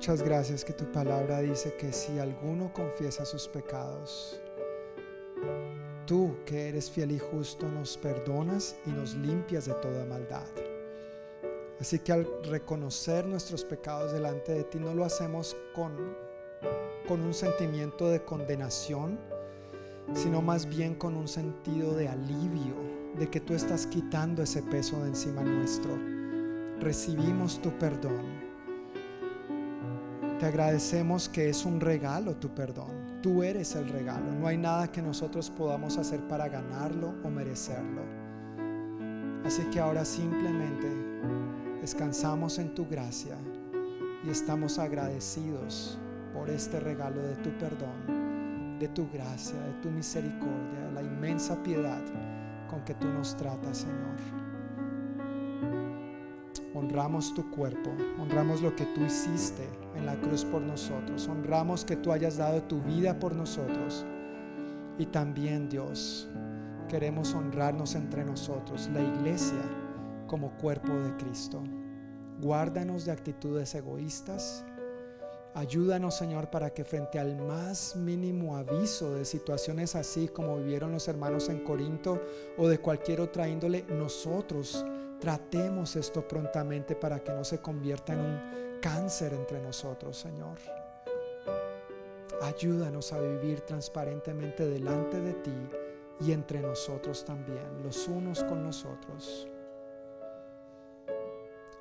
muchas gracias que tu palabra dice que si alguno confiesa sus pecados, tú que eres fiel y justo nos perdonas y nos limpias de toda maldad. Así que al reconocer nuestros pecados delante de ti no lo hacemos con, con un sentimiento de condenación, sino más bien con un sentido de alivio, de que tú estás quitando ese peso de encima nuestro. Recibimos tu perdón te agradecemos que es un regalo tu perdón. Tú eres el regalo. No hay nada que nosotros podamos hacer para ganarlo o merecerlo. Así que ahora simplemente descansamos en tu gracia y estamos agradecidos por este regalo de tu perdón, de tu gracia, de tu misericordia, de la inmensa piedad con que tú nos tratas, Señor honramos tu cuerpo, honramos lo que tú hiciste en la cruz por nosotros, honramos que tú hayas dado tu vida por nosotros. Y también Dios, queremos honrarnos entre nosotros, la iglesia, como cuerpo de Cristo. Guárdanos de actitudes egoístas. Ayúdanos, Señor, para que frente al más mínimo aviso de situaciones así como vivieron los hermanos en Corinto o de cualquier otra índole, nosotros Tratemos esto prontamente para que no se convierta en un cáncer entre nosotros, Señor. Ayúdanos a vivir transparentemente delante de ti y entre nosotros también, los unos con los otros.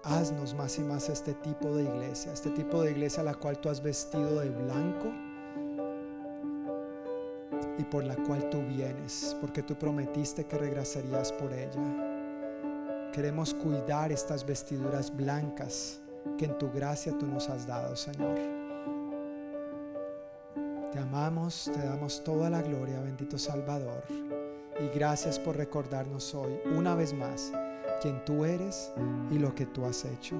Haznos más y más este tipo de iglesia, este tipo de iglesia a la cual tú has vestido de blanco y por la cual tú vienes, porque tú prometiste que regresarías por ella. Queremos cuidar estas vestiduras blancas que en tu gracia tú nos has dado, Señor. Te amamos, te damos toda la gloria, bendito Salvador. Y gracias por recordarnos hoy, una vez más, quién tú eres y lo que tú has hecho.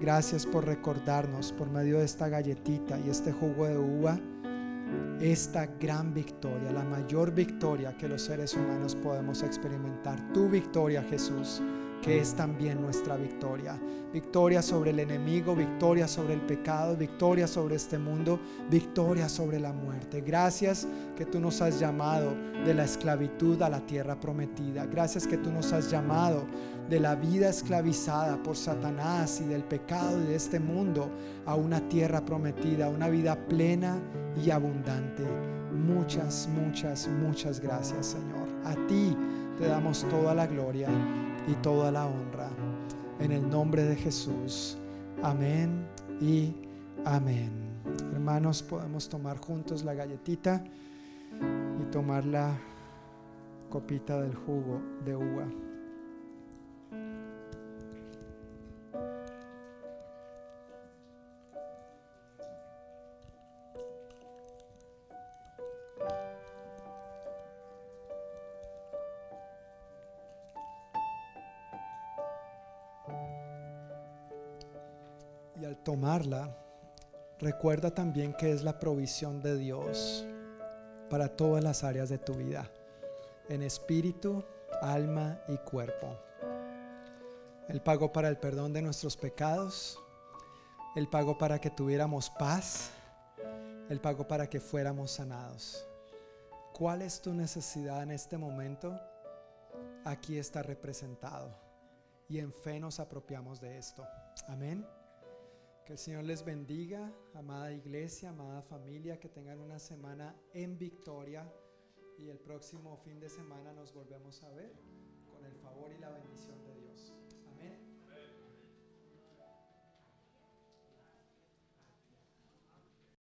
Gracias por recordarnos por medio de esta galletita y este jugo de uva esta gran victoria, la mayor victoria que los seres humanos podemos experimentar. Tu victoria, Jesús que es también nuestra victoria. Victoria sobre el enemigo, victoria sobre el pecado, victoria sobre este mundo, victoria sobre la muerte. Gracias que tú nos has llamado de la esclavitud a la tierra prometida. Gracias que tú nos has llamado de la vida esclavizada por Satanás y del pecado de este mundo a una tierra prometida, una vida plena y abundante. Muchas, muchas, muchas gracias Señor. A ti te damos toda la gloria y toda la honra. En el nombre de Jesús. Amén y amén. Hermanos, podemos tomar juntos la galletita y tomar la copita del jugo de uva. Tomarla, recuerda también que es la provisión de Dios para todas las áreas de tu vida, en espíritu, alma y cuerpo. El pago para el perdón de nuestros pecados, el pago para que tuviéramos paz, el pago para que fuéramos sanados. ¿Cuál es tu necesidad en este momento? Aquí está representado. Y en fe nos apropiamos de esto. Amén. Que el Señor les bendiga, amada iglesia, amada familia, que tengan una semana en victoria y el próximo fin de semana nos volvemos a ver con el favor y la bendición